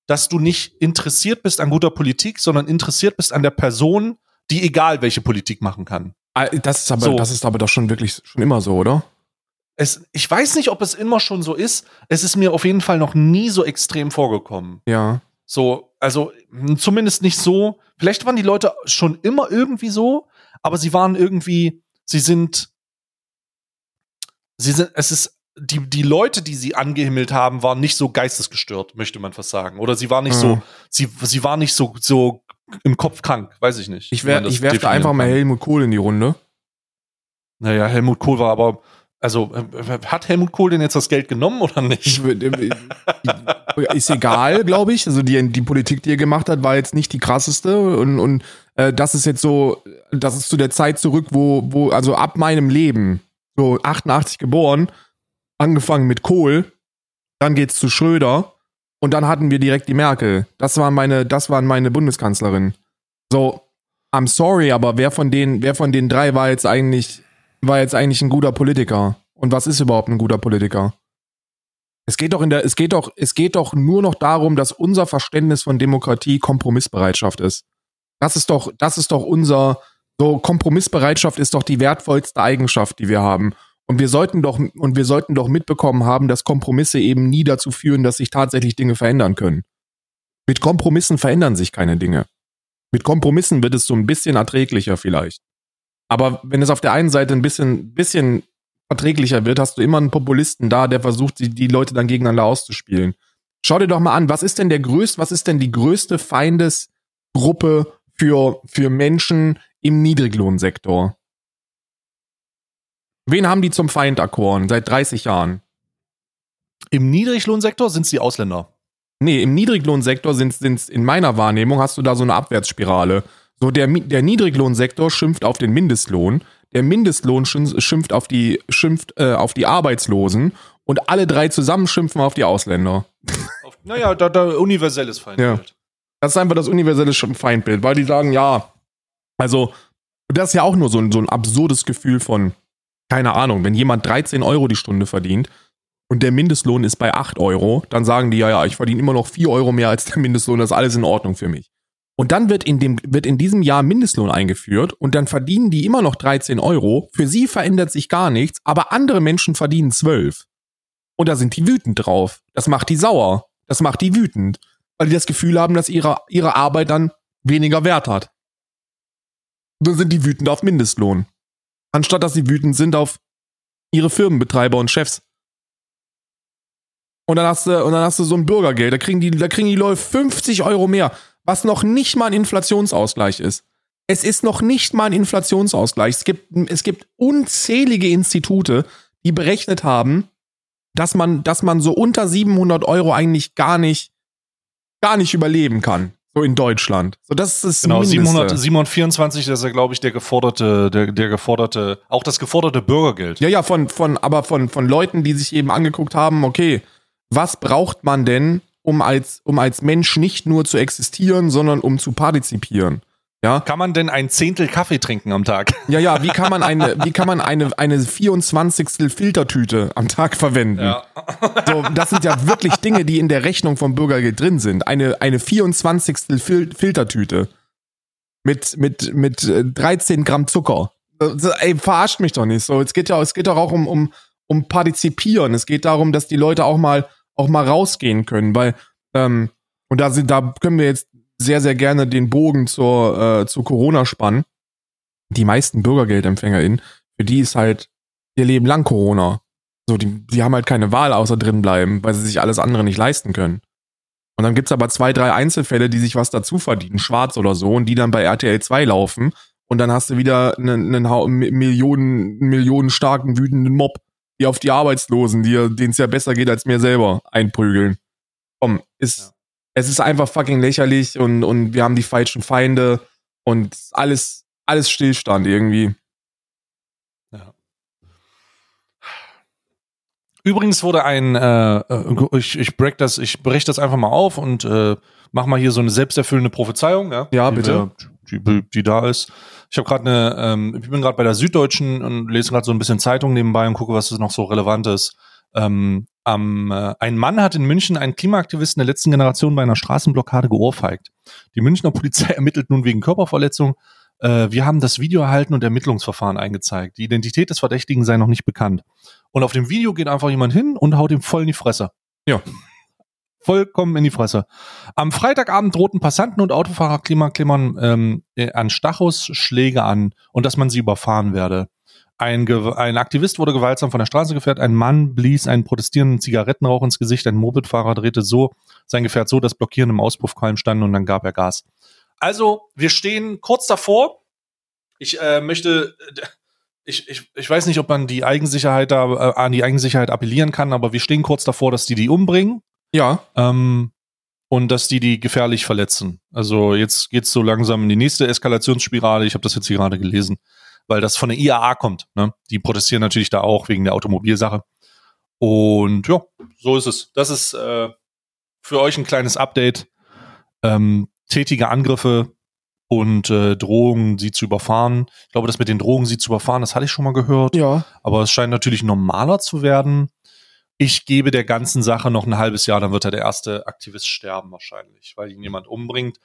dass du nicht interessiert bist an guter Politik, sondern interessiert bist an der Person, die egal welche Politik machen kann. Ah, Das ist aber, So. das ist aber doch schon wirklich schon immer so, oder? Es, ich weiß nicht, ob es immer schon so ist. Es ist mir auf jeden Fall noch nie so extrem vorgekommen. Ja. So, also mh, zumindest nicht so. Vielleicht waren die Leute schon immer irgendwie so, aber sie waren irgendwie, sie sind, sie sind, es ist, die, die Leute, die sie angehimmelt haben, waren nicht so geistesgestört, möchte man fast sagen. Oder sie waren nicht so, Mhm. sie, sie waren nicht so, so im Kopf krank, weiß ich nicht. Ich, wer, ich werfe einfach mal. Helmut Kohl in die Runde. Naja, Helmut Kohl war aber, also, äh, hat Helmut Kohl denn jetzt das Geld genommen oder nicht? Äh, ist egal, glaube ich. Also die, die Politik, die er gemacht hat, war jetzt nicht die krasseste. Und, und äh, das ist jetzt so, das ist zu der Zeit zurück, wo, wo, also ab meinem Leben, so 88 geboren, angefangen mit Kohl, dann geht's zu Schröder und dann hatten wir direkt die Merkel. Das waren meine, das waren meine Bundeskanzlerin. So, I'm sorry, aber wer von den, wer von den drei war jetzt eigentlich, war jetzt eigentlich ein guter Politiker? Und was ist überhaupt ein guter Politiker? Es geht doch in der, es geht doch, es geht doch nur noch darum, dass unser Verständnis von Demokratie Kompromissbereitschaft ist. Das ist doch, das ist doch unser, so Kompromissbereitschaft ist doch die wertvollste Eigenschaft, die wir haben. Und wir sollten doch, und wir sollten doch mitbekommen haben, dass Kompromisse eben nie dazu führen, dass sich tatsächlich Dinge verändern können. Mit Kompromissen verändern sich keine Dinge. Mit Kompromissen wird es so ein bisschen erträglicher vielleicht. Aber wenn es auf der einen Seite ein bisschen, bisschen verträglicher wird, hast du immer einen Populisten da, der versucht, die, die Leute dann gegeneinander auszuspielen. Schau dir doch mal an, was ist denn der größte, was ist denn die größte Feindesgruppe für, für Menschen im Niedriglohnsektor? Wen haben die zum Feind erkoren seit 30 Jahren? Im Niedriglohnsektor sind es die Ausländer. Nee, im Niedriglohnsektor sind es in meiner Wahrnehmung hast du da so eine Abwärtsspirale. So der, der Niedriglohnsektor schimpft auf den Mindestlohn, der Mindestlohn schimpft auf die, schimpft, äh, auf die Arbeitslosen und alle drei zusammen schimpfen auf die Ausländer. Auf, naja, da, da universelles Feindbild. Ja. Das ist einfach das universelle Feindbild, weil die sagen, ja, also, das ist ja auch nur so ein, so ein absurdes Gefühl von, keine Ahnung, wenn jemand 13 Euro die Stunde verdient und der Mindestlohn ist bei 8 Euro, dann sagen die, ja, ja, ich verdiene immer noch 4 Euro mehr als der Mindestlohn, das ist alles in Ordnung für mich. Und dann wird in, dem, wird in diesem Jahr Mindestlohn eingeführt und dann verdienen die immer noch 13 Euro. Für sie verändert sich gar nichts, aber andere Menschen verdienen 12. Und da sind die wütend drauf. Das macht die sauer. Das macht die wütend. Weil die das Gefühl haben, dass ihre, ihre Arbeit dann weniger Wert hat. Und dann sind die wütend auf Mindestlohn. Anstatt dass sie wütend sind auf ihre Firmenbetreiber und Chefs. Und dann hast du, und dann hast du so ein Bürgergeld. Da kriegen die, da kriegen die Leute 50 Euro mehr was noch nicht mal ein Inflationsausgleich ist. Es ist noch nicht mal ein Inflationsausgleich. Es gibt, es gibt unzählige Institute, die berechnet haben, dass man, dass man so unter 700 Euro eigentlich gar nicht, gar nicht überleben kann. So in Deutschland. So, das ist genau, 700, 724, das ist ja, glaube ich, der geforderte, der, der geforderte, auch das geforderte Bürgergeld. Ja, ja, von, von, aber von, von Leuten, die sich eben angeguckt haben, okay, was braucht man denn, um als, um als Mensch nicht nur zu existieren, sondern um zu partizipieren. Ja? Kann man denn ein Zehntel Kaffee trinken am Tag? Ja, ja, wie kann man eine, wie kann man eine, eine 24. Filtertüte am Tag verwenden? Ja. So, das sind ja wirklich Dinge, die in der Rechnung vom Bürgergeld drin sind. Eine, eine 24. Fil Filtertüte. Mit, mit, mit 13 äh, Gramm Zucker. Ey, verarscht mich doch nicht so. Es geht ja, es geht doch auch um, um, um Partizipieren. Es geht darum, dass die Leute auch mal auch mal rausgehen können, weil ähm, und da sind, da können wir jetzt sehr, sehr gerne den Bogen zur, äh, zu Corona spannen. Die meisten BürgergeldempfängerInnen, für die ist halt ihr Leben lang Corona. So, die, die haben halt keine Wahl außer drin bleiben, weil sie sich alles andere nicht leisten können. Und dann gibt's aber zwei, drei Einzelfälle, die sich was dazu verdienen, schwarz oder so, und die dann bei RTL 2 laufen. Und dann hast du wieder einen, einen Millionen, Millionen starken, wütenden Mob, die auf die Arbeitslosen, denen es ja besser geht als mir selber, einprügeln. Komm, ist, ja. es ist einfach fucking lächerlich und, und wir haben die falschen Feinde und alles, alles Stillstand irgendwie. Ja. Übrigens wurde ein, äh, äh, ich, ich break das, ich breche das einfach mal auf und äh, mach mal hier so eine selbsterfüllende Prophezeiung, ja? Ja, bitte. Die, die, die da ist. Ich habe gerade eine, ähm, ich bin gerade bei der Süddeutschen und lese gerade so ein bisschen Zeitung nebenbei und gucke, was noch so relevant ist. Ähm, am, äh, ein Mann hat in München einen Klimaaktivisten der letzten Generation bei einer Straßenblockade geohrfeigt. Die Münchner Polizei ermittelt nun wegen Körperverletzung. Äh, wir haben das Video erhalten und Ermittlungsverfahren eingezeigt. Die Identität des Verdächtigen sei noch nicht bekannt. Und auf dem Video geht einfach jemand hin und haut ihm voll in die Fresse. Ja vollkommen in die Fresse. Am Freitagabend drohten Passanten und Autofahrer Klimaklimmern ähm, äh, an Stachus Schläge an und dass man sie überfahren werde. Ein, ein, Aktivist wurde gewaltsam von der Straße gefährt, ein Mann blies einen protestierenden Zigarettenrauch ins Gesicht, ein Mopedfahrer drehte so sein Gefährt so, dass Blockieren im Auspuffqualm standen und dann gab er Gas. Also, wir stehen kurz davor. Ich äh, möchte, ich, ich, ich weiß nicht, ob man die Eigensicherheit da, äh, an die Eigensicherheit appellieren kann, aber wir stehen kurz davor, dass die die umbringen. Ja. Ähm, und dass die die gefährlich verletzen. Also jetzt geht's so langsam in die nächste Eskalationsspirale. Ich habe das jetzt hier gerade gelesen, weil das von der IAA kommt. Ne? Die protestieren natürlich da auch wegen der Automobilsache. Und ja, so ist es. Das ist äh, für euch ein kleines Update. Ähm, tätige Angriffe und äh, Drohungen, sie zu überfahren. Ich glaube, das mit den Drohungen, sie zu überfahren, das hatte ich schon mal gehört. Ja. Aber es scheint natürlich normaler zu werden. Ich gebe der ganzen Sache noch ein halbes Jahr, dann wird er der erste Aktivist sterben wahrscheinlich, weil ihn jemand umbringt.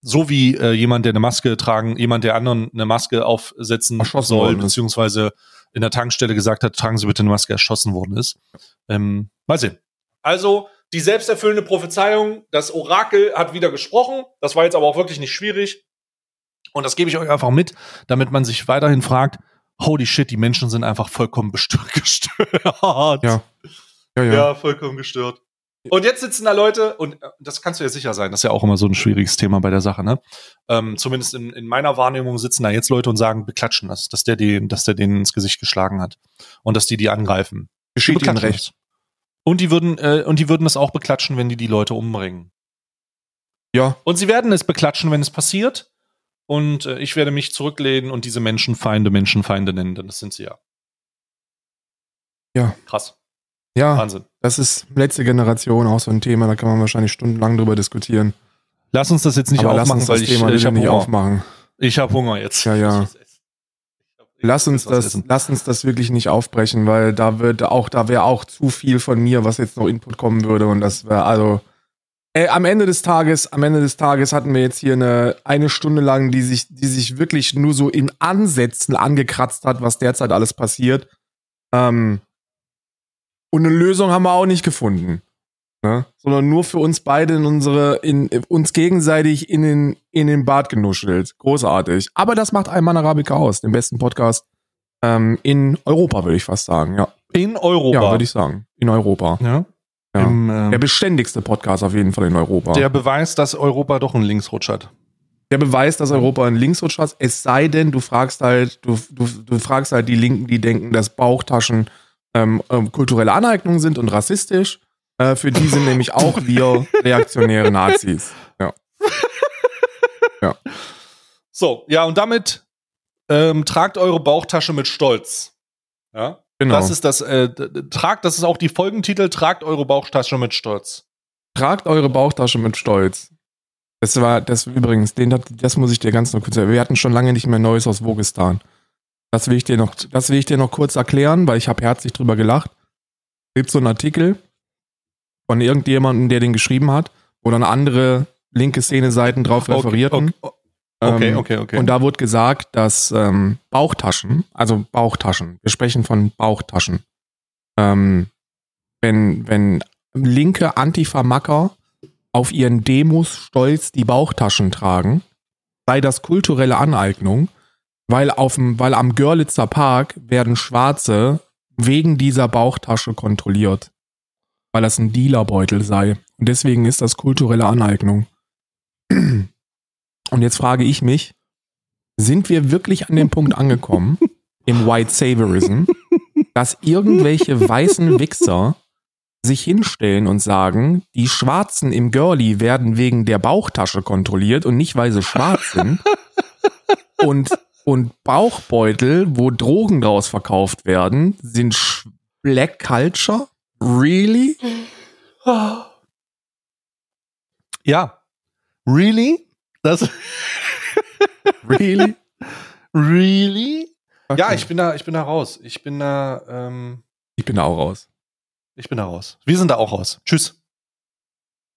So wie äh, jemand, der eine Maske tragen, jemand, der anderen eine Maske aufsetzen soll, worden beziehungsweise in der Tankstelle gesagt hat, tragen Sie bitte eine Maske, erschossen worden ist. Ähm, mal sehen. Also, die selbsterfüllende Prophezeiung, das Orakel hat wieder gesprochen. Das war jetzt aber auch wirklich nicht schwierig. Und das gebe ich euch einfach mit, damit man sich weiterhin fragt, holy shit, die Menschen sind einfach vollkommen gestört. Ja. Ja, ja. Ja, vollkommen gestört. Und jetzt sitzen da Leute, und äh, das kannst du ja sicher sein, das ist ja auch immer so ein schwieriges Thema bei der Sache, ne? Ähm, zumindest in, in meiner Wahrnehmung sitzen da jetzt Leute und sagen, beklatschen das, dass der den, dass der denen ins Gesicht geschlagen hat. Und dass die die angreifen. Geschieht ihnen recht. Und die würden, äh, und die würden das auch beklatschen, wenn die die Leute umbringen. Ja, Und sie werden es beklatschen, wenn es passiert. Und äh, ich werde mich zurücklehnen und diese Menschenfeinde Menschenfeinde nennen, denn das sind sie ja. Ja. Krass. Ja, Wahnsinn. das ist letzte Generation auch so ein Thema, da kann man wahrscheinlich stundenlang drüber diskutieren. Lass uns das jetzt nicht Aber lass aufmachen, uns weil das ich, Thema äh, ich habe nicht Hunger. aufmachen. Ich habe Hunger jetzt. Ja, ja. Ich. Ich Lass uns das, lass uns das wirklich nicht aufbrechen, weil da wird auch, da wäre auch zu viel von mir, was jetzt noch Input kommen würde und das wäre also. Ey, am Ende des Tages, am Ende des Tages hatten wir jetzt hier eine eine Stunde lang, die sich, die sich wirklich nur so in Ansätzen angekratzt hat, was derzeit alles passiert. Ähm, und eine Lösung haben wir auch nicht gefunden. Ne? Sondern nur für uns beide in unsere, in, uns gegenseitig in den, in den Bart genuschelt. Großartig. Aber das macht Alman Arabica aus, den besten Podcast ähm, in Europa, würde ich fast sagen. Ja, In Europa. ja würde ich sagen. In Europa. ja. Ja. Im, ähm, Der beständigste Podcast auf jeden Fall in Europa. der Beweis, dass Europa doch einen Linksrutsch hat. der Beweis, dass Europa ein Linksrutsch hat, es sei denn, du fragst halt, du, du, du fragst halt die Linken, die denken, dass Bauchtaschen ähm, ähm, kulturelle Aneignungen sind und rassistisch. Äh, für die sind nämlich auch wir reaktionäre Nazis. Ja. So, ja, und damit ähm, tragt eure Bauchtasche mit Stolz. Ja. Genau. Das ist das, äh, tragt, das ist auch die Folgentitel, tragt eure Bauchtasche mit Stolz. Tragt eure Bauchtasche mit Stolz. Das war, das übrigens, den, das muss ich dir ganz noch kurz erklären. Wir hatten schon lange nicht mehr Neues aus Wogistan. Das will ich dir noch, das will ich dir noch kurz erklären, weil ich habe herzlich drüber gelacht. Es gibt so einen Artikel von irgendjemandem, der den geschrieben hat, wo dann andere linke Szene-Seiten drauf referierten. Okay, okay, Ähm, okay. okay. Und da wurde gesagt, dass ähm, Bauchtaschen, also Bauchtaschen, wir sprechen von Bauchtaschen, ähm, wenn, wenn linke Antifa-Macker auf ihren Demos stolz die Bauchtaschen tragen, sei das kulturelle Aneignung, weil, auf dem, weil am Görlitzer Park werden Schwarze wegen dieser Bauchtasche kontrolliert, weil das ein Dealerbeutel sei. Und deswegen ist das kulturelle Aneignung. Und jetzt frage ich mich, sind wir wirklich an dem Punkt angekommen, im White Saviorism, dass irgendwelche weißen Wichser sich hinstellen und sagen, die Schwarzen im Girlie werden wegen der Bauchtasche kontrolliert und nicht, weil sie schwarz sind. Und, und Bauchbeutel, wo Drogen draus verkauft werden, sind Black Culture? Really? ja. Really? Das, Really? really? Ja, Okay. ich bin da, ich bin da raus. Ich bin da, ähm, ich bin da auch raus. ich bin da raus. Wir sind da auch raus. Tschüss.